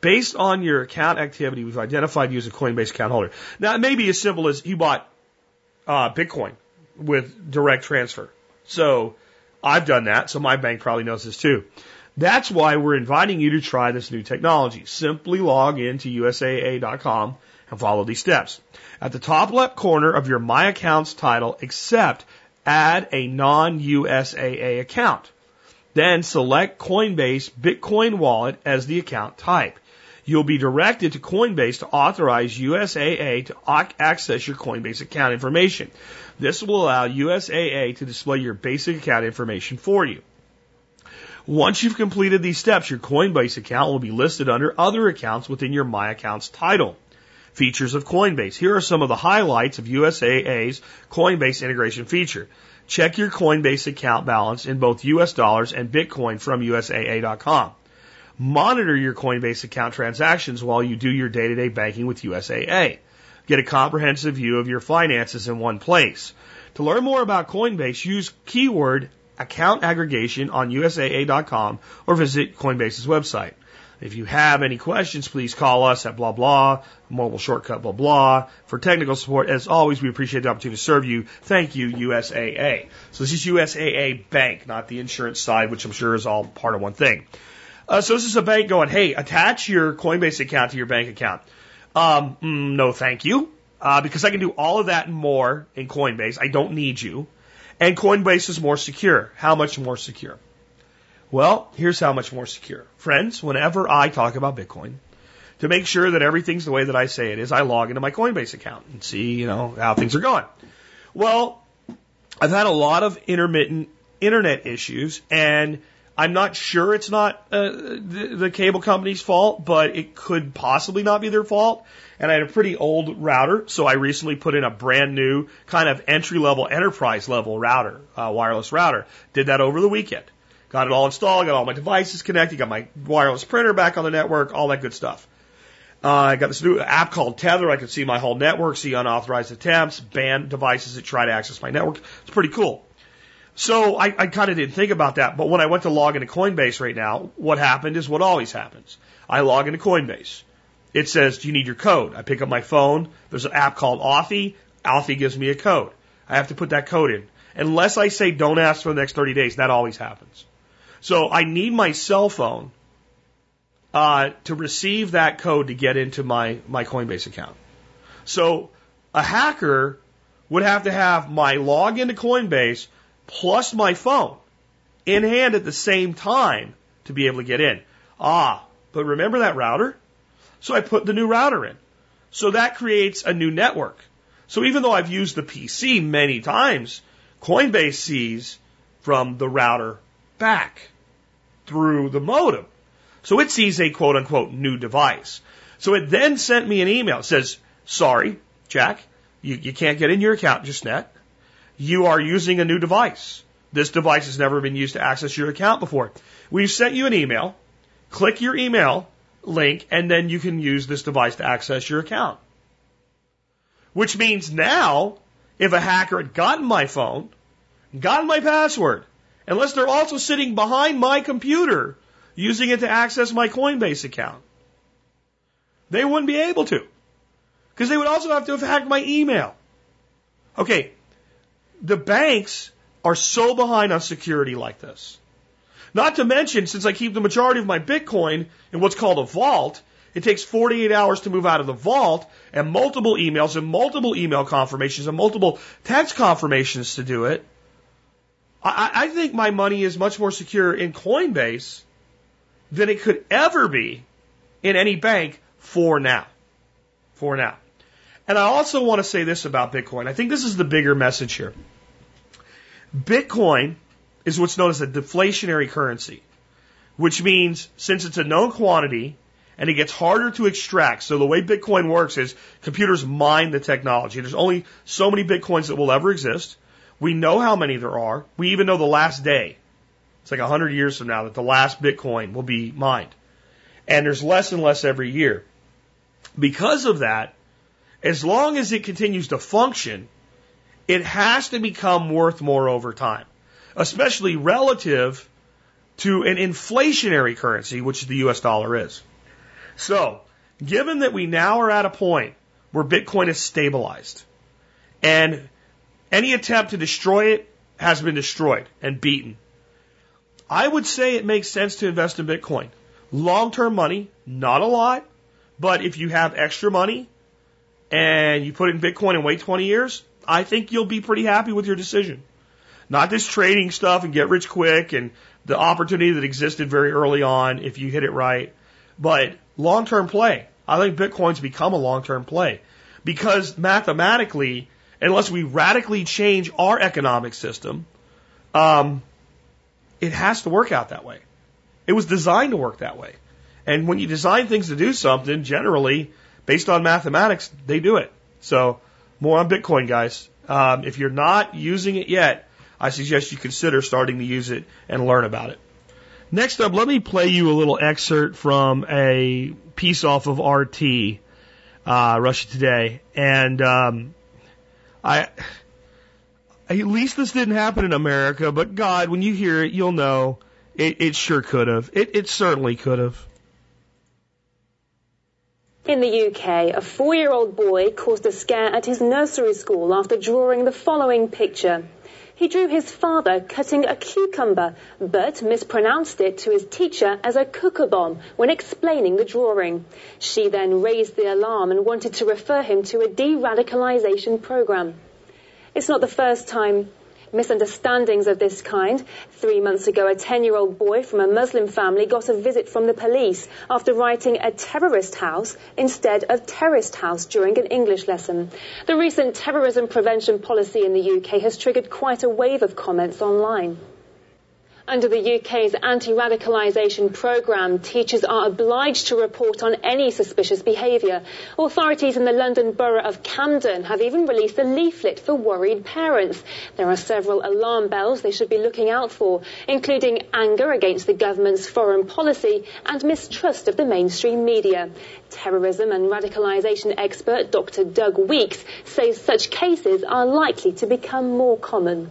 Based on your account activity, we've identified you as a Coinbase account holder. Now, it may be as simple as you bought uh, Bitcoin with direct transfer. So I've done that, so my bank probably knows this too. That's why we're inviting you to try this new technology. Simply log into USAA.com and follow these steps. At the top left corner of your My Accounts title, accept add a non-USAA account. Then select Coinbase Bitcoin Wallet as the account type. You'll be directed to Coinbase to authorize USAA to access your Coinbase account information. This will allow USAA to display your basic account information for you. Once you've completed these steps, your Coinbase account will be listed under other accounts within your My Accounts title. Features of Coinbase. Here are some of the highlights of USAA's Coinbase integration feature. Check your Coinbase account balance in both US dollars and Bitcoin from USAA.com. Monitor your Coinbase account transactions while you do your day to day banking with USAA. Get a comprehensive view of your finances in one place. To learn more about Coinbase, use keyword account aggregation on USAA.com or visit Coinbase's website. If you have any questions, please call us at blah blah, mobile shortcut blah blah. For technical support, as always, we appreciate the opportunity to serve you. Thank you, USAA. So this is USAA Bank, not the insurance side, which I'm sure is all part of one thing. Uh, so this is a bank going, hey, attach your Coinbase account to your bank account. Um, mm, no, thank you. Uh, because I can do all of that and more in Coinbase. I don't need you. And Coinbase is more secure. How much more secure? Well, here's how much more secure. Friends, whenever I talk about Bitcoin, to make sure that everything's the way that I say it is, I log into my Coinbase account and see, you know, how things are going. Well, I've had a lot of intermittent internet issues and I'm not sure it's not uh, the, the cable company's fault, but it could possibly not be their fault. And I had a pretty old router, so I recently put in a brand new kind of entry level, enterprise level router, uh, wireless router. Did that over the weekend. Got it all installed, got all my devices connected, got my wireless printer back on the network, all that good stuff. Uh, I got this new app called Tether. I could see my whole network, see unauthorized attempts, ban devices that try to access my network. It's pretty cool. So I, I kind of didn't think about that. But when I went to log into Coinbase right now, what happened is what always happens. I log into Coinbase. It says, do you need your code? I pick up my phone. There's an app called Authy. Authy gives me a code. I have to put that code in. Unless I say don't ask for the next 30 days, that always happens. So I need my cell phone uh, to receive that code to get into my, my Coinbase account. So a hacker would have to have my login to Coinbase plus my phone in hand at the same time to be able to get in. Ah, but remember that router? So I put the new router in. So that creates a new network. So even though I've used the PC many times, Coinbase sees from the router back through the modem. So it sees a quote unquote new device. So it then sent me an email. It says, sorry, Jack, you, you can't get in your account just net. You are using a new device. This device has never been used to access your account before. We've sent you an email. Click your email link and then you can use this device to access your account. Which means now, if a hacker had gotten my phone, gotten my password, unless they're also sitting behind my computer using it to access my Coinbase account, they wouldn't be able to. Because they would also have to have hacked my email. Okay, the banks are so behind on security like this. Not to mention, since I keep the majority of my Bitcoin in what's called a vault, it takes 48 hours to move out of the vault and multiple emails and multiple email confirmations and multiple text confirmations to do it. I, I think my money is much more secure in Coinbase than it could ever be in any bank for now. For now. And I also want to say this about Bitcoin. I think this is the bigger message here. Bitcoin is what's known as a deflationary currency, which means since it's a known quantity and it gets harder to extract, so the way Bitcoin works is computers mine the technology. There's only so many Bitcoins that will ever exist. We know how many there are. We even know the last day. It's like 100 years from now that the last Bitcoin will be mined. And there's less and less every year. Because of that, as long as it continues to function, it has to become worth more over time, especially relative to an inflationary currency, which the US dollar is. So, given that we now are at a point where Bitcoin is stabilized and any attempt to destroy it has been destroyed and beaten. I would say it makes sense to invest in Bitcoin. Long term money, not a lot, but if you have extra money and you put it in Bitcoin and wait 20 years, I think you'll be pretty happy with your decision. Not this trading stuff and get rich quick and the opportunity that existed very early on if you hit it right, but long term play. I think Bitcoin's become a long term play because mathematically unless we radically change our economic system, um, it has to work out that way. It was designed to work that way. And when you design things to do something, generally, based on mathematics, they do it. So, more on Bitcoin, guys. Um, if you're not using it yet, I suggest you consider starting to use it and learn about it. Next up, let me play you a little excerpt from a piece off of RT, uh, Russia Today. And um, I at least this didn't happen in America, but God, when you hear it, you'll know it, it sure could have. It, it certainly could have. In the UK, a four year old boy caused a scare at his nursery school after drawing the following picture. He drew his father cutting a cucumber, but mispronounced it to his teacher as a bomb when explaining the drawing. She then raised the alarm and wanted to refer him to a de-radicalization program. It's not the first time misunderstandings of this kind. Three months ago, a 10 year old boy from a Muslim family got a visit from the police after writing a terrorist house instead of terrorist house during an English lesson. The recent terrorism prevention policy in the UK has triggered quite a wave of comments online. Under the UK's anti-radicalisation programme, teachers are obliged to report on any suspicious behaviour. Authorities in the London Borough of Camden have even released a leaflet for worried parents. There are several alarm bells they should be looking out for, including anger against the government's foreign policy and mistrust of the mainstream media. Terrorism and radicalisation expert Dr. Doug Weeks says such cases are likely to become more common.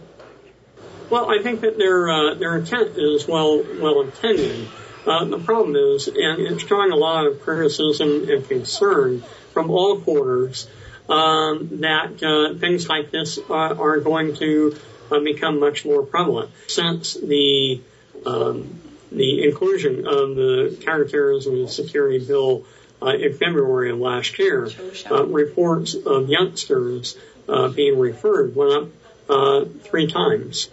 Well, I think that their uh, their intent is well well intended. Uh, the problem is, and it's drawing a lot of criticism and concern from all quarters, um, that uh, things like this uh, are going to uh, become much more prevalent since the um, the inclusion of the counterterrorism and security bill uh, in February of last year, uh, reports of youngsters uh, being referred went up uh, three times.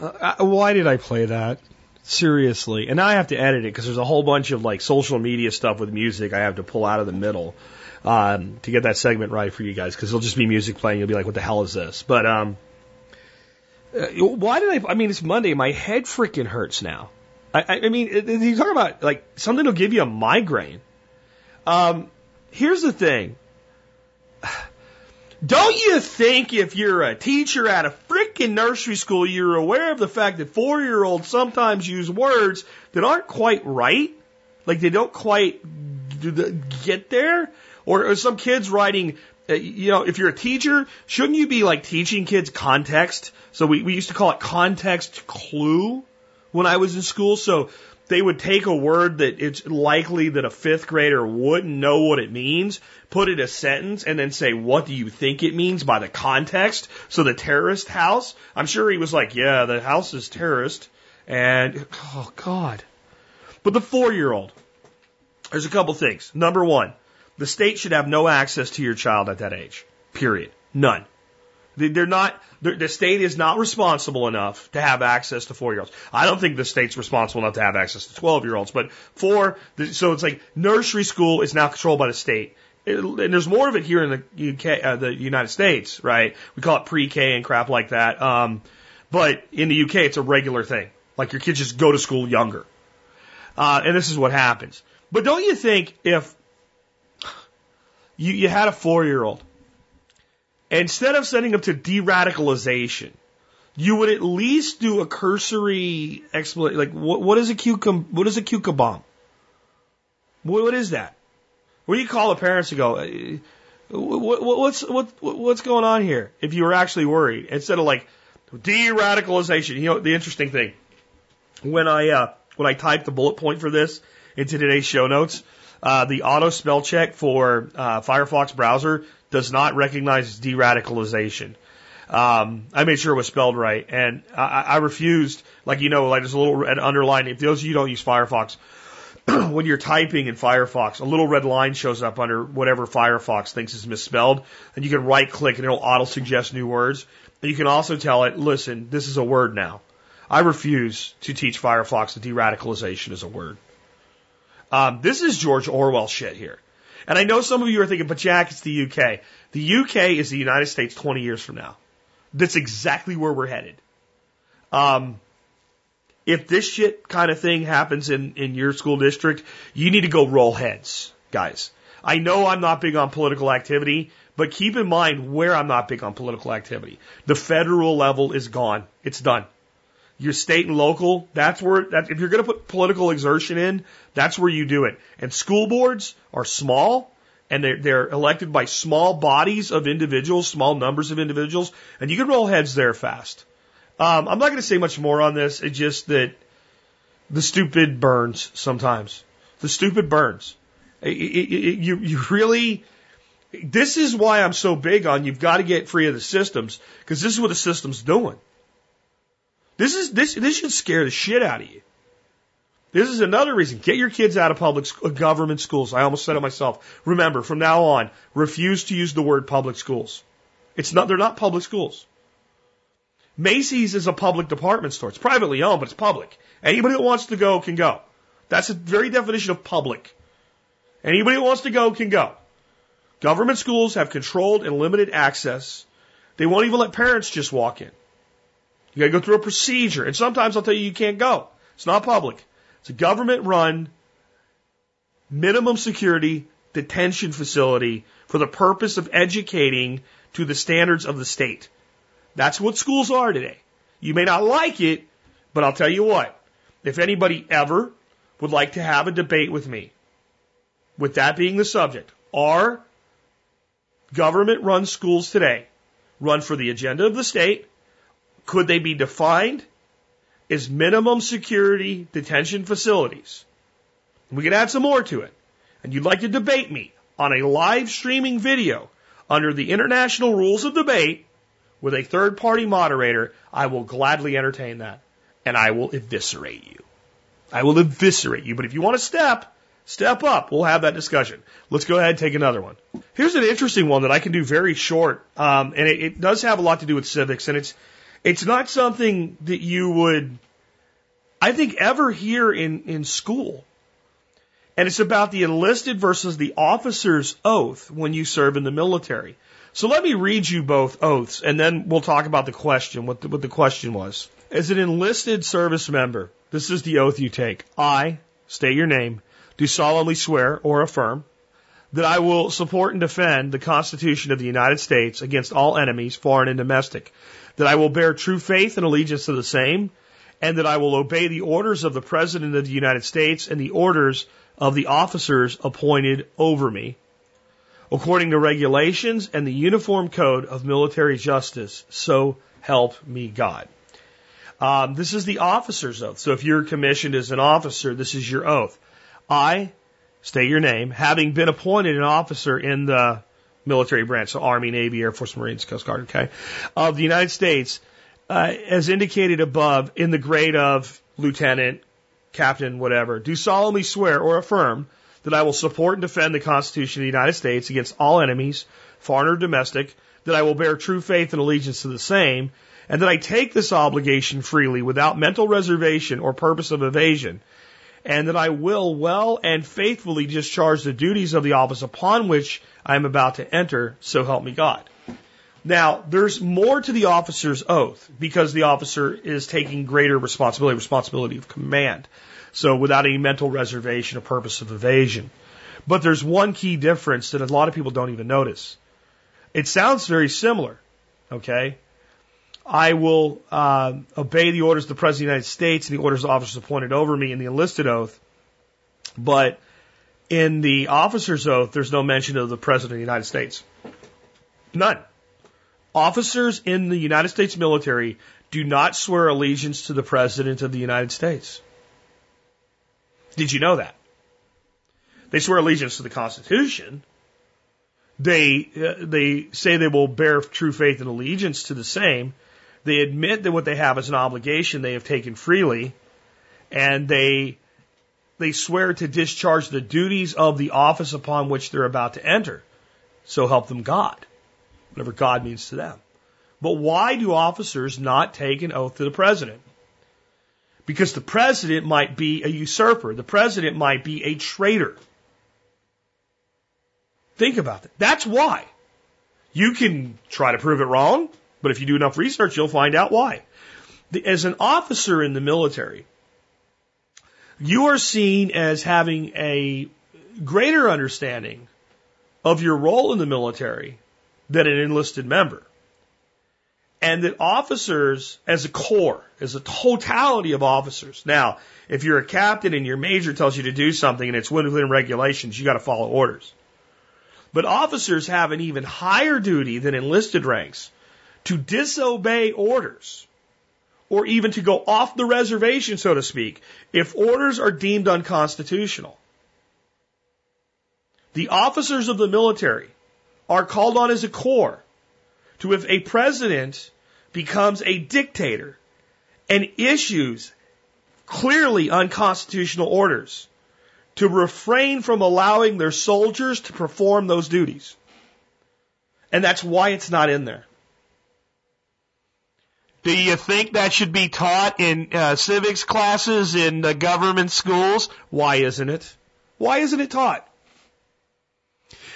Uh, why did I play that? Seriously. And now I have to edit it because there's a whole bunch of like social media stuff with music I have to pull out of the middle um, to get that segment right for you guys because it'll just be music playing. You'll be like, what the hell is this? But um, uh, why did I? I mean, it's Monday. My head freaking hurts now. I, I mean, you talk about like something will give you a migraine. Um, here's the thing. Don't you think if you're a teacher at a freaking nursery school, you're aware of the fact that four year olds sometimes use words that aren't quite right? Like they don't quite get there? Or, some kids writing, uh, you know, if you're a teacher, shouldn't you be like teaching kids context? So we, we used to call it context clue when I was in school. So they would take a word that it's likely that a fifth grader wouldn't know what it means, put it a sentence, and then say, what do you think it means by the context? So the terrorist house, I'm sure he was like, yeah, the house is terrorist. And, oh God. But the four year old, there's a couple things. Number one, the state should have no access to your child at that age. Period. None. They're not, the state is not responsible enough to have access to four year olds. I don't think the state's responsible enough to have access to 12 year olds, but four, so it's like nursery school is now controlled by the state. and there's more of it here in the UK, uh, the United States, right? We call it pre-K and crap like that. Um, but in the UK, it's a regular thing. Like your kids just go to school younger. Uh, and this is what happens. But don't you think if you, you had a four year old Instead of sending them to de-radicalization, you would at least do a cursory explanation. Like, what, what is a cucum? What is a cucumber bomb? What, what is that? What do you call the parents to go? Uh, what, what's what, what's going on here? If you were actually worried, instead of like de-radicalization. You know, the interesting thing when I uh, when I typed the bullet point for this into today's show notes, uh, the auto spell check for uh, Firefox browser does not recognize de-radicalization. Um, I made sure it was spelled right, and I, I refused. Like you know, like there's a little red underline. If those of you don't use Firefox, when you're typing in Firefox, a little red line shows up under whatever Firefox thinks is misspelled, and you can right click and it'll auto suggest new words. And you can also tell it, listen, this is a word now. I refuse to teach Firefox that de-radicalization is a word. Um, this is George Orwell shit here. And I know some of you are thinking, but Jack, it's the UK. The UK is the United States 20 years from now. That's exactly where we're headed. Um, if this shit kind of thing happens in, in your school district, you need to go roll heads, guys. I know I'm not big on political activity, but keep in mind where I'm not big on political activity. The federal level is gone. It's done. Your state and local, that's where, that, if you're going to put political exertion in, that's where you do it. And school boards are small and they're, they're elected by small bodies of individuals, small numbers of individuals, and you can roll heads there fast. Um, I'm not going to say much more on this. It's just that the stupid burns sometimes. The stupid burns. It, it, it, you, you really, this is why I'm so big on you've got to get free of the systems because this is what the system's doing. This is this this should scare the shit out of you. This is another reason. Get your kids out of public uh, government schools. I almost said it myself. Remember, from now on, refuse to use the word public schools. It's not, they're not public schools. Macy's is a public department store. It's privately owned, but it's public. Anybody that wants to go can go. That's the very definition of public. Anybody that wants to go can go. Government schools have controlled and limited access. They won't even let parents just walk in. You gotta go through a procedure. And sometimes I'll tell you you can't go. It's not public. It's a government run minimum security detention facility for the purpose of educating to the standards of the state. That's what schools are today. You may not like it, but I'll tell you what. If anybody ever would like to have a debate with me, with that being the subject, are government run schools today run for the agenda of the state could they be defined as minimum security detention facilities? We could add some more to it. And you'd like to debate me on a live streaming video under the international rules of debate with a third party moderator, I will gladly entertain that. And I will eviscerate you. I will eviscerate you. But if you want to step, Step up. We'll have that discussion. Let's go ahead and take another one. Here's an interesting one that I can do very short, um, and it, it does have a lot to do with civics, and it's it's not something that you would, I think, ever hear in in school. And it's about the enlisted versus the officer's oath when you serve in the military. So let me read you both oaths, and then we'll talk about the question, what the, what the question was. As an enlisted service member, this is the oath you take. I, state your name, do solemnly swear or affirm that I will support and defend the Constitution of the United States against all enemies, foreign and domestic, that I will bear true faith and allegiance to the same, and that I will obey the orders of the President of the United States and the orders of the officers appointed over me, according to regulations and the Uniform Code of Military Justice. So help me God. Um, this is the officer's oath. So if you're commissioned as an officer, this is your oath. I, state your name, having been appointed an officer in the military branch, so Army, Navy, Air Force, Marines, Coast Guard, okay, of the United States, uh, as indicated above, in the grade of lieutenant, captain, whatever, do solemnly swear or affirm that I will support and defend the Constitution of the United States against all enemies, foreign or domestic, that I will bear true faith and allegiance to the same, and that I take this obligation freely without mental reservation or purpose of evasion, and that I will well and faithfully discharge the duties of the office upon which I am about to enter, so help me God. Now, there's more to the officer's oath because the officer is taking greater responsibility, responsibility of command. So without any mental reservation or purpose of evasion. But there's one key difference that a lot of people don't even notice. It sounds very similar. Okay. I will uh, obey the orders of the President of the United States and the orders of the officers appointed over me in the enlisted oath. But in the officer's oath, there's no mention of the President of the United States. None. Officers in the United States military do not swear allegiance to the President of the United States. Did you know that? They swear allegiance to the Constitution. They uh, they say they will bear true faith and allegiance to the same. They admit that what they have is an obligation they have taken freely, and they they swear to discharge the duties of the office upon which they're about to enter. So help them God whatever God means to them. But why do officers not take an oath to the president? Because the president might be a usurper. The president might be a traitor. Think about that. That's why. You can try to prove it wrong, but if you do enough research, you'll find out why. As an officer in the military, you are seen as having a greater understanding of your role in the military than an enlisted member. And that officers, as a corps, as a totality of officers. Now, if you're a captain and your major tells you to do something and it's within regulations, you got to follow orders. But officers have an even higher duty than enlisted ranks to disobey orders or even to go off the reservation, so to speak, if orders are deemed unconstitutional. The officers of the military are called on as a corps to if a president becomes a dictator and issues clearly unconstitutional orders to refrain from allowing their soldiers to perform those duties. And that's why it's not in there. Do you think that should be taught in uh, civics classes in uh, government schools? Why isn't it? Why isn't it taught?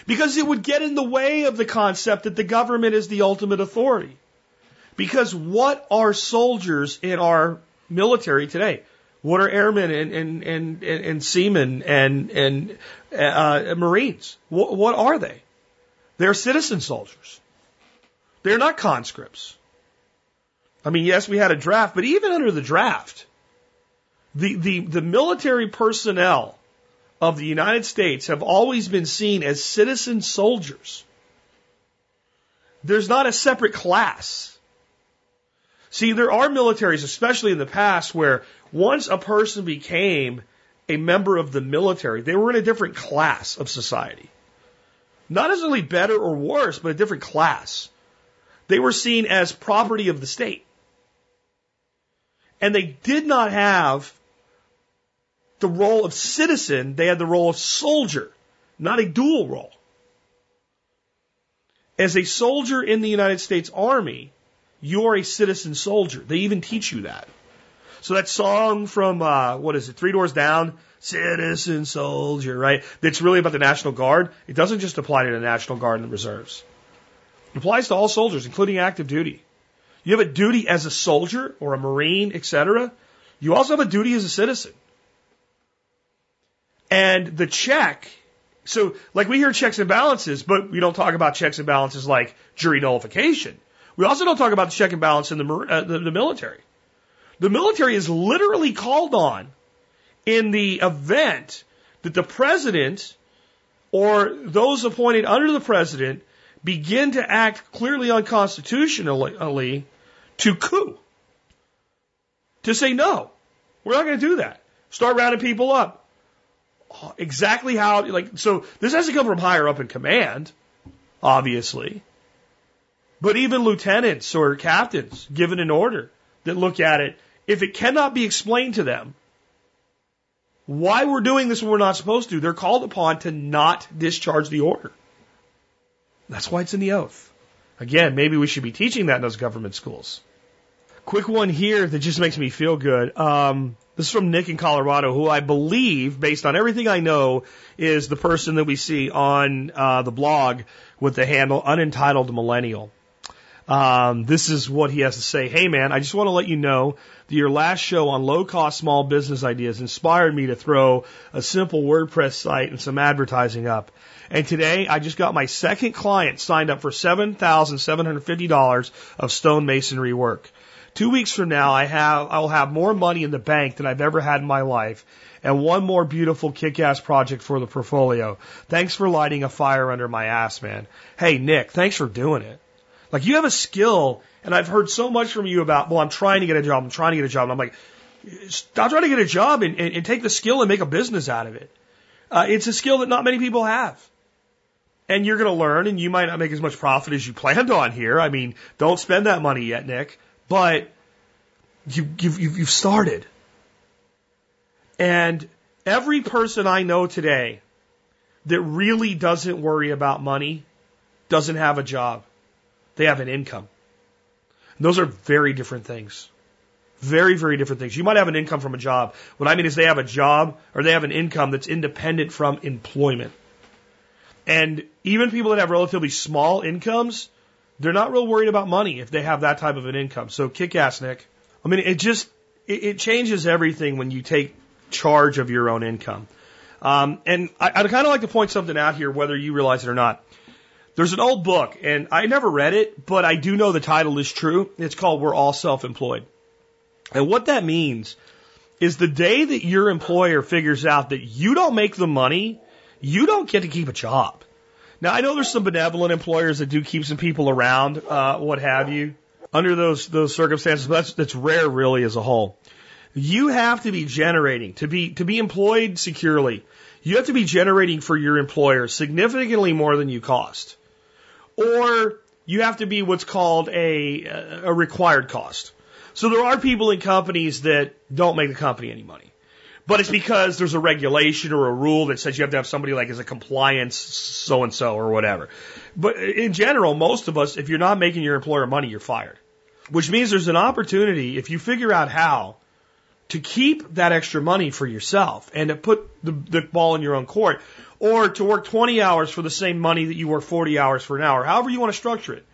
Because it would get in the way of the concept that the government is the ultimate authority. Because what are soldiers in our military today? What are airmen and, and, and, and, and seamen and, and uh, Marines? What, what are they? They're citizen soldiers. They're not conscripts. I mean, yes, we had a draft, but even under the draft, the, the, the military personnel of the United States have always been seen as citizen soldiers. There's not a separate class. See, there are militaries, especially in the past, where once a person became a member of the military, they were in a different class of society. Not necessarily better or worse, but a different class. They were seen as property of the state. And they did not have the role of citizen, they had the role of soldier, not a dual role. As a soldier in the United States Army, you're a citizen soldier. They even teach you that. So that song from, uh, what is it, Three Doors Down, Citizen Soldier, right? That's really about the National Guard. It doesn't just apply to the National Guard and the reserves. It applies to all soldiers, including active duty. You have a duty as a soldier or a Marine, etc. You also have a duty as a citizen. And the check, so like we hear checks and balances, but we don't talk about checks and balances like jury nullification. We also don't talk about the check and balance in the, uh, the, the military. The military is literally called on in the event that the president or those appointed under the president begin to act clearly unconstitutionally to coup. To say no, we're not going to do that. Start rounding people up exactly how, like, so this has to come from higher up in command, obviously. But even lieutenants or captains given an order that look at it, if it cannot be explained to them why we're doing this when we're not supposed to, they're called upon to not discharge the order. That's why it's in the oath. Again, maybe we should be teaching that in those government schools. Quick one here that just makes me feel good. Um, this is from Nick in Colorado, who I believe, based on everything I know, is the person that we see on uh, the blog with the handle Unentitled Millennial. Um, this is what he has to say. Hey man, I just want to let you know that your last show on low cost small business ideas inspired me to throw a simple WordPress site and some advertising up. And today I just got my second client signed up for $7,750 of stonemasonry work. Two weeks from now, I have, I will have more money in the bank than I've ever had in my life and one more beautiful kick-ass project for the portfolio. Thanks for lighting a fire under my ass, man. Hey, Nick, thanks for doing it. Like you have a skill and I've heard so much from you about, well, I'm trying to get a job. I'm trying to get a job. And I'm like, stop trying to get a job and, and, and take the skill and make a business out of it. Uh, it's a skill that not many people have. And you're going to learn and you might not make as much profit as you planned on here. I mean, don't spend that money yet, Nick but you, you've, you've started. And every person I know today that really doesn't worry about money doesn't have a job. They have an income. And those are very different things. Very, very different things. You might have an income from a job. What I mean is they have a job or they have an income that's independent from employment. And even people that have relatively small incomes they're not real worried about money if they have that type of an income. So kick ass, Nick. I mean, it just, it, it changes everything when you take charge of your own income. Um, and I, I'd kind of like to point something out here, whether you realize it or not. There's an old book, and I never read it, but I do know the title is true. It's called We're All Self-Employed. And what that means is the day that your employer figures out that you don't make the money, you don't get to keep a job. Now I know there's some benevolent employers that do keep some people around, uh, what have you, under those those circumstances, but that's that's rare really as a whole. You have to be generating to be to be employed securely. You have to be generating for your employer significantly more than you cost, or you have to be what's called a a required cost. So there are people in companies that don't make the company any money but it's because there's a regulation or a rule that says you have to have somebody like as a compliance so and so or whatever. But in general, most of us, if you're not making your employer money, you're fired. Which means there's an opportunity if you figure out how to keep that extra money for yourself and to put the, the ball in your own court or to work 20 hours for the same money that you work 40 hours for an hour, however you want to structure it.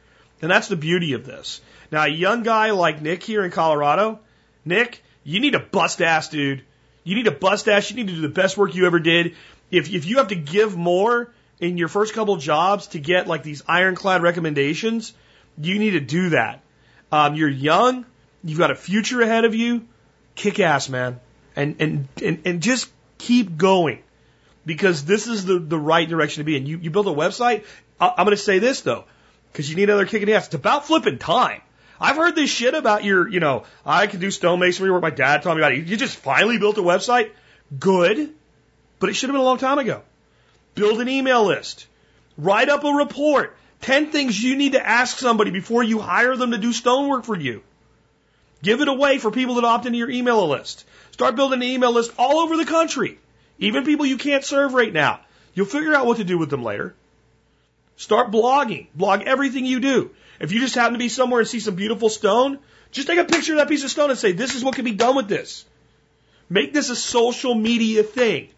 And that's the beauty of this. Now, a young guy like Nick here in Colorado, Nick, you need a bust ass dude you need to bust ass. You need to do the best work you ever did. If, if you have to give more in your first couple jobs to get like these ironclad recommendations, you need to do that. Um, you're young. You've got a future ahead of you. Kick ass, man. And, and, and, and just keep going because this is the, the right direction to be. And you, you build a website. I, I'm going to say this though, because you need another kick in the ass. It's about flipping time. I've heard this shit about your, you know, I can do stonemasonry work. My dad told me about it. You just finally built a website. Good. But it should have been a long time ago. Build an email list. Write up a report. 10 things you need to ask somebody before you hire them to do stonework for you. Give it away for people that opt into your email list. Start building an email list all over the country. Even people you can't serve right now. You'll figure out what to do with them later. Start blogging. Blog everything you do. If you just happen to be somewhere and see some beautiful stone, just take a picture of that piece of stone and say, this is what can be done with this. Make this a social media thing.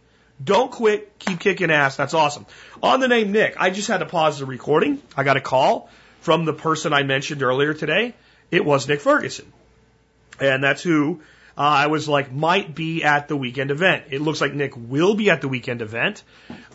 Don't quit. Keep kicking ass. That's awesome. On the name Nick, I just had to pause the recording. I got a call from the person I mentioned earlier today. It was Nick Ferguson. And that's who uh, I was like, might be at the weekend event. It looks like Nick will be at the weekend event.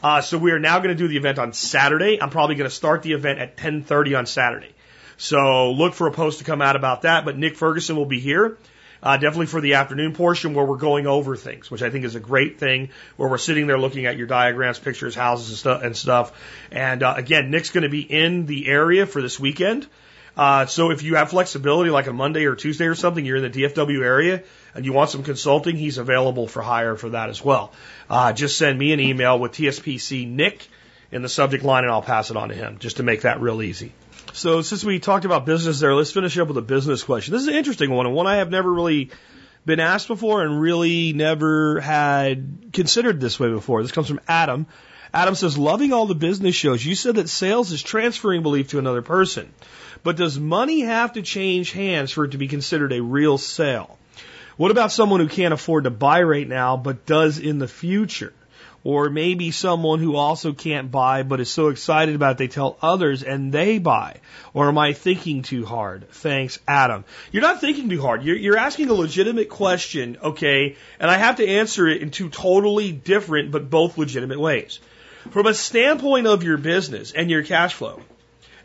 Uh, so we are now going to do the event on Saturday. I'm probably going to start the event at 10:30 on Saturday. So look for a post to come out about that. But Nick Ferguson will be here. Uh, definitely for the afternoon portion where we're going over things, which I think is a great thing, where we're sitting there looking at your diagrams, pictures, houses, and stuff. And, stuff. and uh, again, Nick's going to be in the area for this weekend. Uh, so if you have flexibility, like a Monday or Tuesday or something, you're in the DFW area and you want some consulting, he's available for hire for that as well. Uh, just send me an email with TSPC Nick in the subject line and I'll pass it on to him just to make that real easy. So since we talked about business there, let's finish up with a business question. This is an interesting one and one I have never really been asked before and really never had considered this way before. This comes from Adam. Adam says, loving all the business shows. You said that sales is transferring belief to another person. But does money have to change hands for it to be considered a real sale? What about someone who can't afford to buy right now but does in the future? Or maybe someone who also can't buy but is so excited about it they tell others and they buy. Or am I thinking too hard? Thanks, Adam. You're not thinking too hard. You're, you're asking a legitimate question, okay? And I have to answer it in two totally different but both legitimate ways. From a standpoint of your business and your cash flow,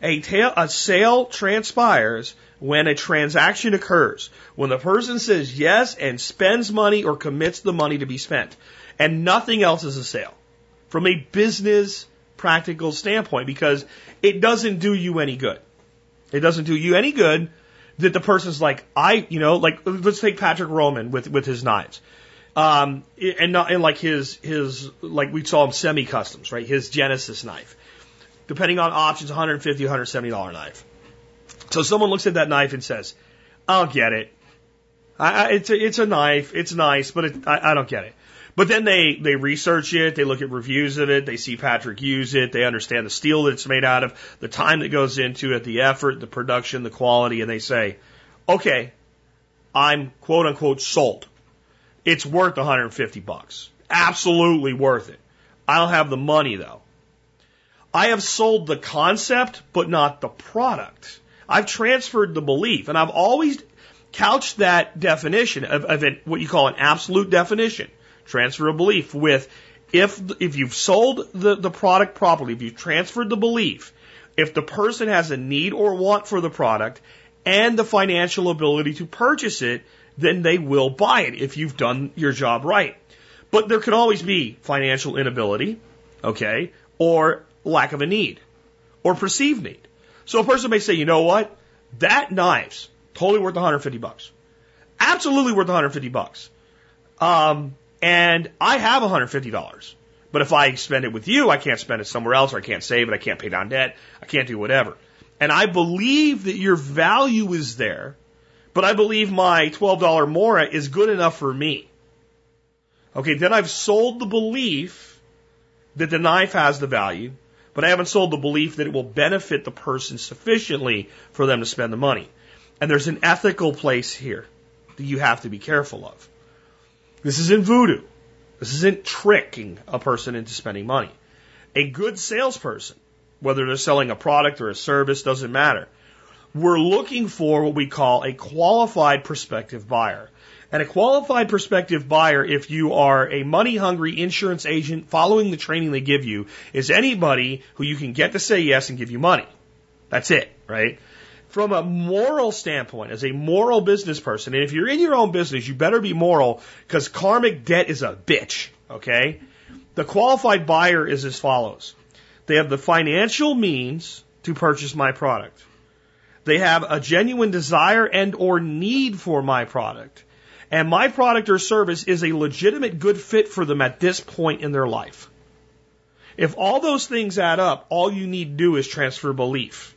a, ta- a sale transpires when a transaction occurs. When the person says yes and spends money or commits the money to be spent. And nothing else is a sale. From a business practical standpoint, because it doesn't do you any good. It doesn't do you any good that the person's like, I, you know, like, let's take Patrick Roman with, with his knives. Um, and not, and like his, his, like we saw him semi-customs, right? His Genesis knife depending on options, 150 $170 knife. So someone looks at that knife and says, I'll get it. I, I, it's, a, it's a knife. It's nice, but it, I, I don't get it. But then they, they research it, they look at reviews of it, they see Patrick use it, they understand the steel that it's made out of, the time that goes into it, the effort, the production, the quality, and they say, okay, I'm quote unquote sold. It's worth 150 bucks. Absolutely worth it. I don't have the money though. I have sold the concept, but not the product. I've transferred the belief, and I've always couched that definition of, of it, what you call an absolute definition, transfer of belief, with if if you've sold the, the product properly, if you've transferred the belief, if the person has a need or want for the product and the financial ability to purchase it, then they will buy it if you've done your job right. But there can always be financial inability, okay, or lack of a need or perceived need. So a person may say, you know what? That knife's totally worth 150 bucks. Absolutely worth 150 bucks. Um, and I have 150 dollars. But if I spend it with you, I can't spend it somewhere else, or I can't save it, I can't pay down debt, I can't do whatever. And I believe that your value is there, but I believe my $12 Mora is good enough for me. Okay, then I've sold the belief that the knife has the value, but I haven't sold the belief that it will benefit the person sufficiently for them to spend the money. And there's an ethical place here that you have to be careful of. This isn't voodoo. This isn't tricking a person into spending money. A good salesperson, whether they're selling a product or a service, doesn't matter. We're looking for what we call a qualified prospective buyer. And a qualified prospective buyer, if you are a money hungry insurance agent following the training they give you, is anybody who you can get to say yes and give you money. That's it, right? From a moral standpoint, as a moral business person, and if you're in your own business, you better be moral because karmic debt is a bitch, okay? The qualified buyer is as follows. They have the financial means to purchase my product. They have a genuine desire and or need for my product and my product or service is a legitimate good fit for them at this point in their life. If all those things add up, all you need to do is transfer belief.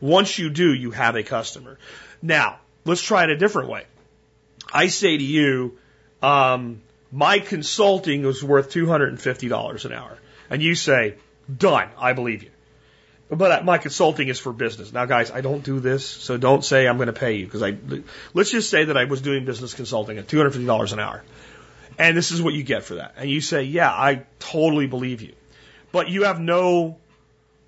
Once you do, you have a customer. Now, let's try it a different way. I say to you, um, my consulting is worth $250 an hour. And you say, done, I believe you. But my consulting is for business. Now, guys, I don't do this, so don't say I'm going to pay you because I. Let's just say that I was doing business consulting at $250 an hour, and this is what you get for that. And you say, yeah, I totally believe you, but you have no,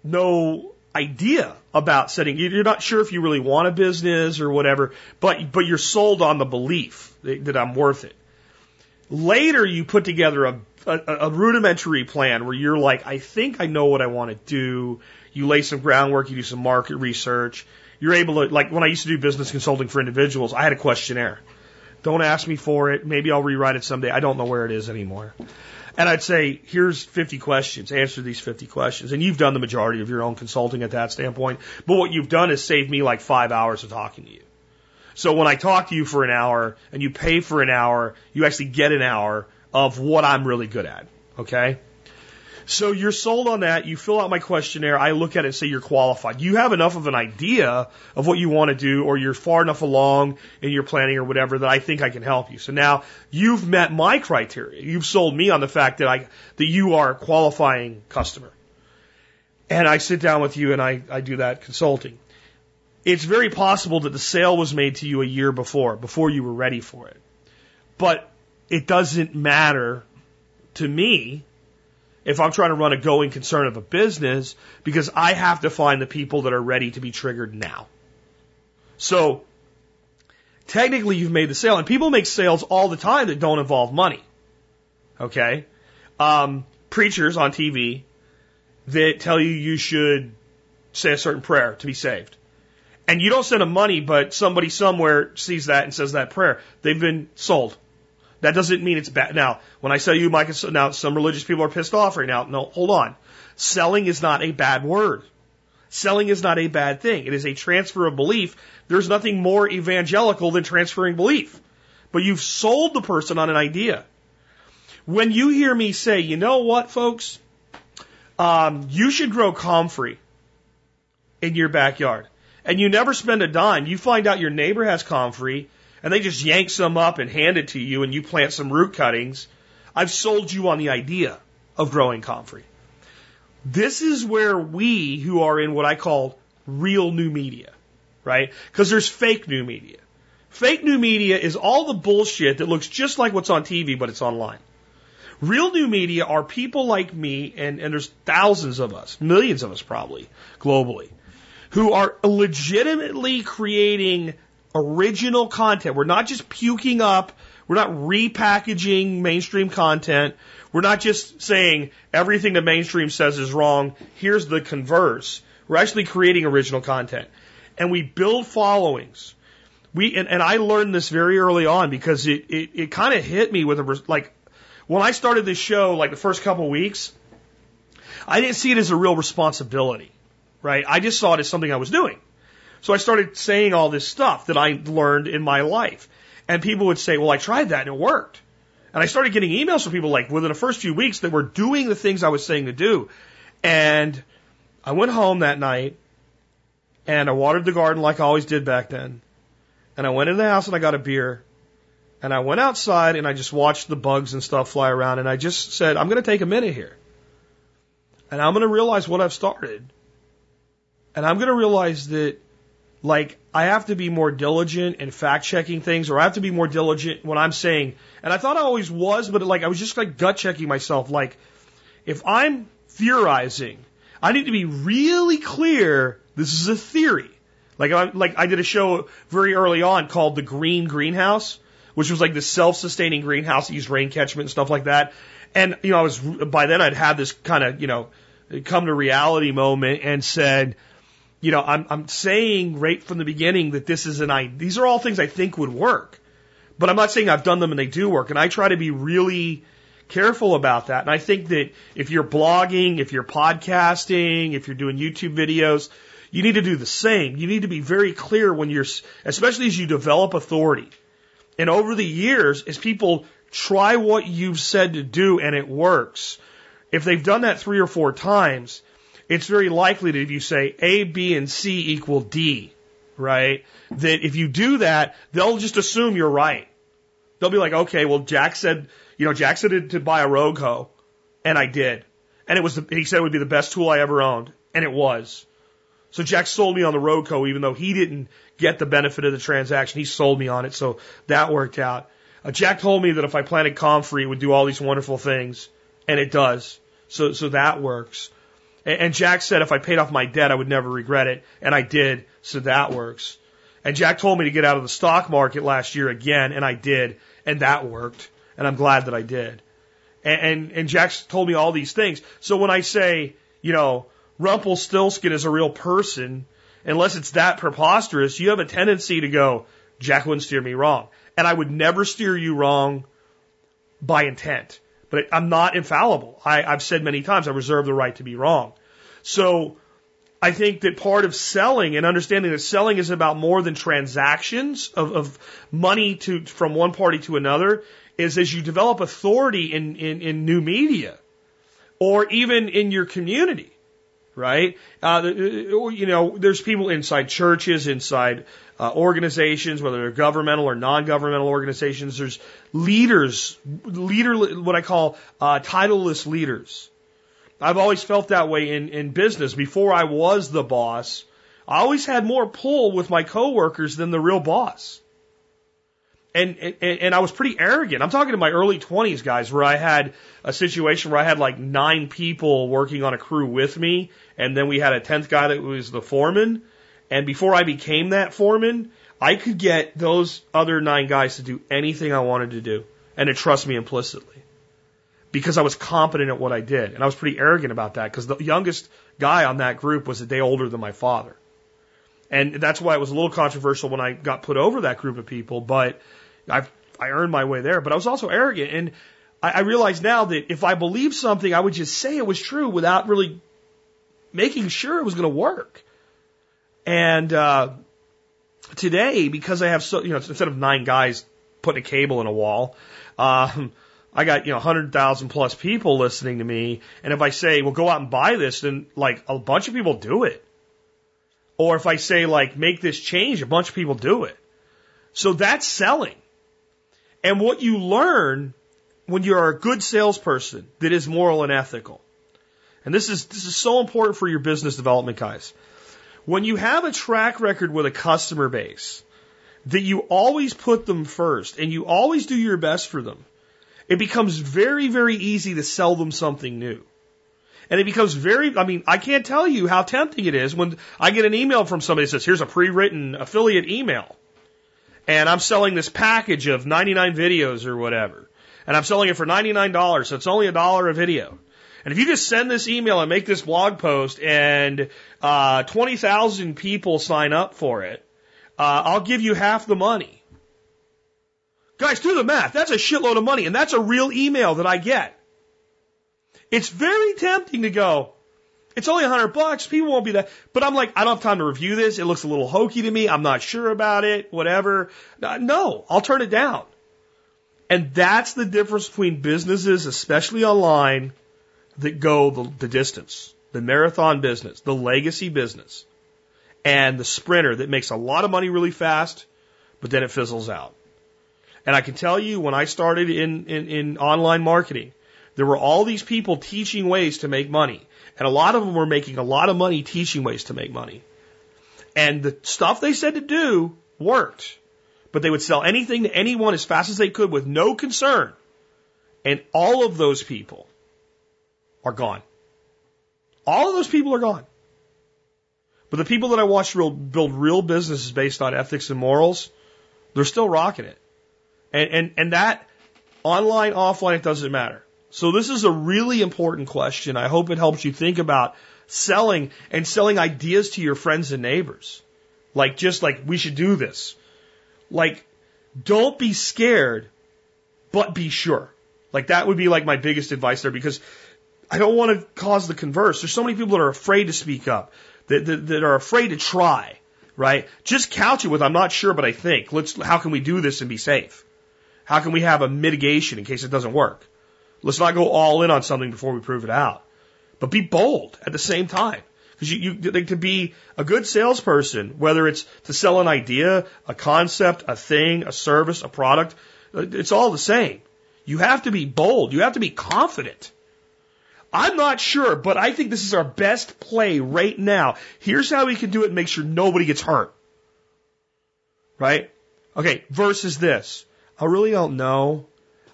no idea about setting. You're not sure if you really want a business or whatever, but but you're sold on the belief that, that I'm worth it. Later, you put together a, a, a rudimentary plan where you're like, I think I know what I want to do. You lay some groundwork, you do some market research. You're able to, like when I used to do business consulting for individuals, I had a questionnaire. Don't ask me for it. Maybe I'll rewrite it someday. I don't know where it is anymore. And I'd say, here's 50 questions. Answer these 50 questions. And you've done the majority of your own consulting at that standpoint. But what you've done is saved me like five hours of talking to you. So when I talk to you for an hour and you pay for an hour, you actually get an hour of what I'm really good at. Okay? So you're sold on that. You fill out my questionnaire. I look at it and say you're qualified. You have enough of an idea of what you want to do, or you're far enough along in your planning or whatever that I think I can help you. So now you've met my criteria. You've sold me on the fact that I that you are a qualifying customer. And I sit down with you and I, I do that consulting it's very possible that the sale was made to you a year before, before you were ready for it. But it doesn't matter to me if I'm trying to run a going concern of a business because I have to find the people that are ready to be triggered now. So technically you've made the sale and people make sales all the time that don't involve money. Okay. Um, preachers on TV that tell you you should say a certain prayer to be saved and you don't send them money, but somebody somewhere sees that and says that prayer, they've been sold. That doesn't mean it's bad. Now, when I sell you my, now some religious people are pissed off right now. No, hold on. Selling is not a bad word. Selling is not a bad thing. It is a transfer of belief. There's nothing more evangelical than transferring belief. But you've sold the person on an idea. When you hear me say, you know what, folks? Um, you should grow comfrey in your backyard and you never spend a dime. You find out your neighbor has comfrey and they just yank some up and hand it to you and you plant some root cuttings. I've sold you on the idea of growing comfrey. This is where we who are in what I call real new media, right? Because there's fake new media. Fake new media is all the bullshit that looks just like what's on TV, but it's online. Real new media are people like me, and, and there's thousands of us, millions of us probably, globally, who are legitimately creating original content. We're not just puking up, we're not repackaging mainstream content. We're not just saying everything the mainstream says is wrong. Here's the converse. We're actually creating original content. And we build followings. We, and, and I learned this very early on because it, it, it kind of hit me with a, like, when I started this show, like the first couple of weeks, I didn't see it as a real responsibility right? I just saw it as something I was doing. So I started saying all this stuff that I learned in my life. And people would say, well, I tried that and it worked. And I started getting emails from people like within the first few weeks that were doing the things I was saying to do. And I went home that night and I watered the garden like I always did back then. And I went in the house and I got a beer. And I went outside and I just watched the bugs and stuff fly around. And I just said, I'm going to take a minute here. And I'm going to realize what I've started. And I'm going to realize that, like, I have to be more diligent in fact checking things, or I have to be more diligent when I'm saying, and I thought I always was, but like, I was just like gut checking myself. Like, if I'm theorizing, I need to be really clear this is a theory. Like, I, like I did a show very early on called The Green Greenhouse, which was like the self-sustaining greenhouse that used rain catchment and stuff like that. And, you know, I was, by then I'd had this kind of, you know, come to reality moment and said, you know, I'm, I'm saying right from the beginning that this is an I, these are all things I think would work, but I'm not saying I've done them and they do work. And I try to be really careful about that. And I think that if you're blogging, if you're podcasting, if you're doing YouTube videos, you need to do the same. You need to be very clear when you're, especially as you develop authority. And over the years, as people try what you've said to do and it works, if they've done that three or four times, it's very likely that if you say A, B, and C equal D, right, that if you do that, they'll just assume you're right. They'll be like, okay, well, Jack said, you know, Jack said to buy a Rogue hoe, and I did. And it was, the, he said it would be the best tool I ever owned, and it was. So Jack sold me on the Rogue hoe, even though he didn't get the benefit of the transaction. He sold me on it, so that worked out. Uh, Jack told me that if I planted Comfrey, it would do all these wonderful things, and it does. So, so that works. And, Jack said if I paid off my debt, I would never regret it, and I did. So that works. And Jack told me to get out of the stock market last year again, and I did, and that worked. And I'm glad that I did. And, and, and Jack's told me all these things. So when I say, you know, Rumpelstiltskin is a real person, unless it's that preposterous, you have a tendency to go, Jack wouldn't steer me wrong. And I would never steer you wrong by intent. But I'm not infallible. I, I've said many times I reserve the right to be wrong. So I think that part of selling and understanding that selling is about more than transactions of, of money to from one party to another is as you develop authority in, in, in new media or even in your community, right? Uh, you know, there's people inside churches, inside uh, organizations, whether they're governmental or non-governmental organizations. There's leaders, leader, what I call uh, titleless leaders I've always felt that way in, in business. Before I was the boss, I always had more pull with my coworkers than the real boss. And, and, and I was pretty arrogant. I'm talking to my early 20s guys where I had a situation where I had like nine people working on a crew with me. And then we had a 10th guy that was the foreman. And before I became that foreman, I could get those other nine guys to do anything I wanted to do and to trust me implicitly because I was competent at what I did. And I was pretty arrogant about that because the youngest guy on that group was a day older than my father. And that's why it was a little controversial when I got put over that group of people, but I I earned my way there. But I was also arrogant. And I, I realize now that if I believed something, I would just say it was true without really making sure it was going to work. And uh, today, because I have so, you know, instead of nine guys putting a cable in a wall, um, I got, you know, 100,000 plus people listening to me. And if I say, well, go out and buy this, then like a bunch of people do it. Or if I say, like, make this change, a bunch of people do it. So that's selling. And what you learn when you're a good salesperson that is moral and ethical. And this is, this is so important for your business development guys. When you have a track record with a customer base, that you always put them first and you always do your best for them it becomes very, very easy to sell them something new. And it becomes very, I mean, I can't tell you how tempting it is when I get an email from somebody that says, here's a pre-written affiliate email. And I'm selling this package of 99 videos or whatever. And I'm selling it for $99, so it's only a dollar a video. And if you just send this email and make this blog post and uh, 20,000 people sign up for it, uh, I'll give you half the money. Guys, do the math. That's a shitload of money, and that's a real email that I get. It's very tempting to go, it's only a hundred bucks. People won't be that. But I'm like, I don't have time to review this. It looks a little hokey to me. I'm not sure about it. Whatever. Uh, no, I'll turn it down. And that's the difference between businesses, especially online, that go the, the distance. The marathon business, the legacy business, and the sprinter that makes a lot of money really fast, but then it fizzles out. And I can tell you when I started in, in, in online marketing, there were all these people teaching ways to make money. And a lot of them were making a lot of money teaching ways to make money. And the stuff they said to do worked. But they would sell anything to anyone as fast as they could with no concern. And all of those people are gone. All of those people are gone. But the people that I watched build real businesses based on ethics and morals, they're still rocking it. And, and, and that online, offline, it doesn't matter. So this is a really important question. I hope it helps you think about selling and selling ideas to your friends and neighbors. Like just like we should do this. Like don't be scared, but be sure. Like that would be like my biggest advice there because I don't want to cause the converse. There's so many people that are afraid to speak up, that, that, that are afraid to try, right? Just couch it with, I'm not sure, but I think. Let's, how can we do this and be safe? How can we have a mitigation in case it doesn't work? Let's not go all in on something before we prove it out. But be bold at the same time. Because you, you, to be a good salesperson, whether it's to sell an idea, a concept, a thing, a service, a product, It's all the same. You have to be bold. You have to be confident. I'm not sure, but I think this is our best play right now. Here's how we can do it and make sure nobody gets hurt. Right? Okay, versus this. I really don't know.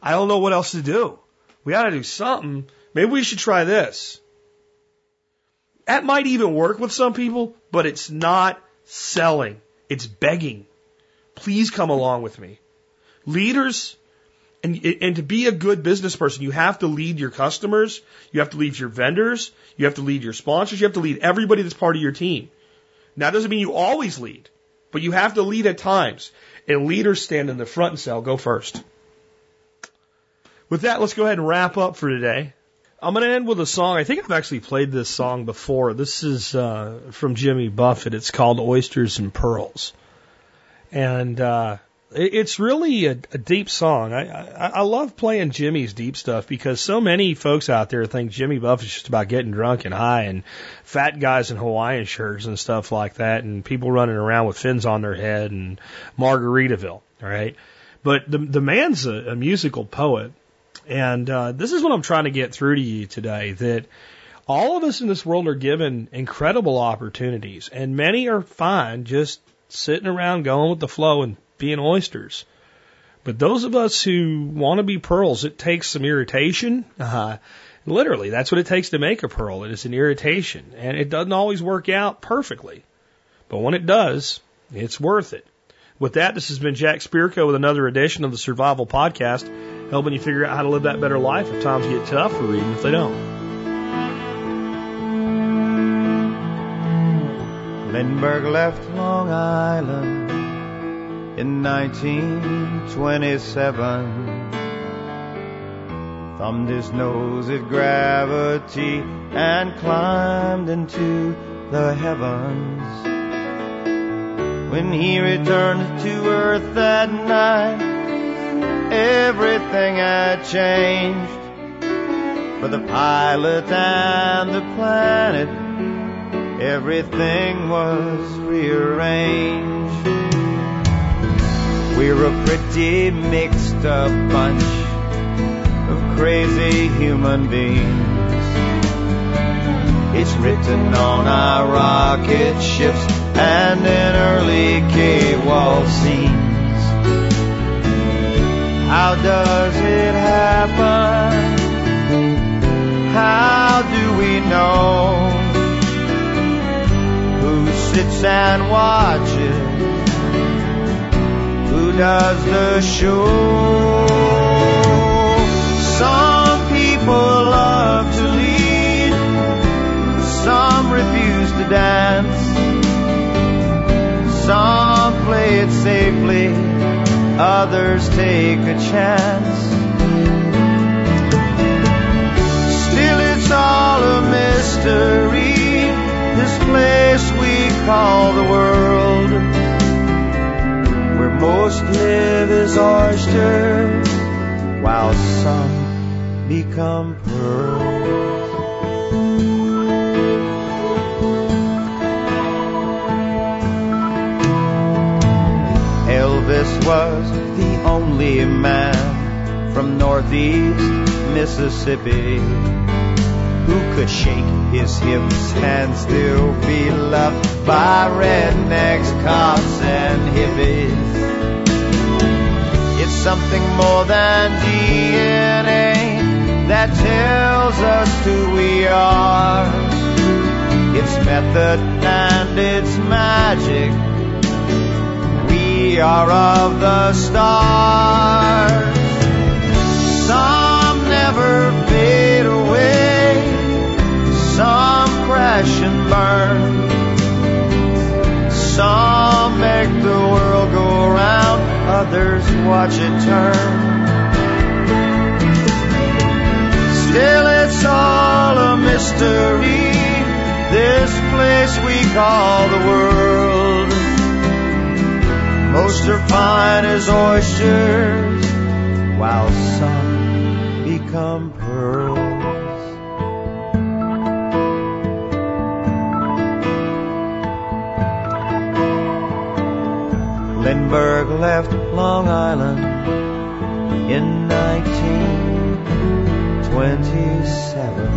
I don't know what else to do. We ought to do something. Maybe we should try this. That might even work with some people, but it's not selling. It's begging. Please come along with me. Leaders, and, and to be a good business person, you have to lead your customers, you have to lead your vendors, you have to lead your sponsors, you have to lead everybody that's part of your team. Now, that doesn't mean you always lead, but you have to lead at times. And leaders stand in the front and say, I'll go first. With that, let's go ahead and wrap up for today. I'm going to end with a song. I think I've actually played this song before. This is uh, from Jimmy Buffett. It's called Oysters and Pearls. And uh, it's really a, a deep song. I, I, I love playing Jimmy's deep stuff because so many folks out there think Jimmy Buffett's just about getting drunk and high and fat guys in Hawaiian shirts and stuff like that and people running around with fins on their head and Margaritaville, all right? But the, the man's a, a musical poet. And uh, this is what I'm trying to get through to you today that all of us in this world are given incredible opportunities, and many are fine just sitting around going with the flow and being oysters. But those of us who want to be pearls, it takes some irritation. Uh, literally, that's what it takes to make a pearl. It is an irritation, and it doesn't always work out perfectly. But when it does, it's worth it. With that, this has been Jack Spirko with another edition of the Survival Podcast, helping you figure out how to live that better life if times get tough or even if they don't. Lindbergh left Long Island in 1927. Thumbed his nose at gravity and climbed into the heavens. When he returned to Earth that night, everything had changed. For the pilot and the planet, everything was rearranged. We're a pretty mixed up bunch of crazy human beings. It's written on our rocket ships and in early cave wall scenes. How does it happen? How do we know? Who sits and watches? Who does the show? Some people love to lead, some refuse to dance. Some play it safely, others take a chance. Still, it's all a mystery. This place we call the world, where most live as oysters, while some become pearls. Was the only man from Northeast Mississippi who could shake his hips and still be loved by rednecks, cops, and hippies. It's something more than DNA that tells us who we are. It's method and it's magic. We are of the stars. Some never fade away. Some crash and burn. Some make the world go round. Others watch it turn. Still, it's all a mystery. This place we call the world. Most are fine as oysters, while some become pearls. Lindbergh left Long Island in 1927.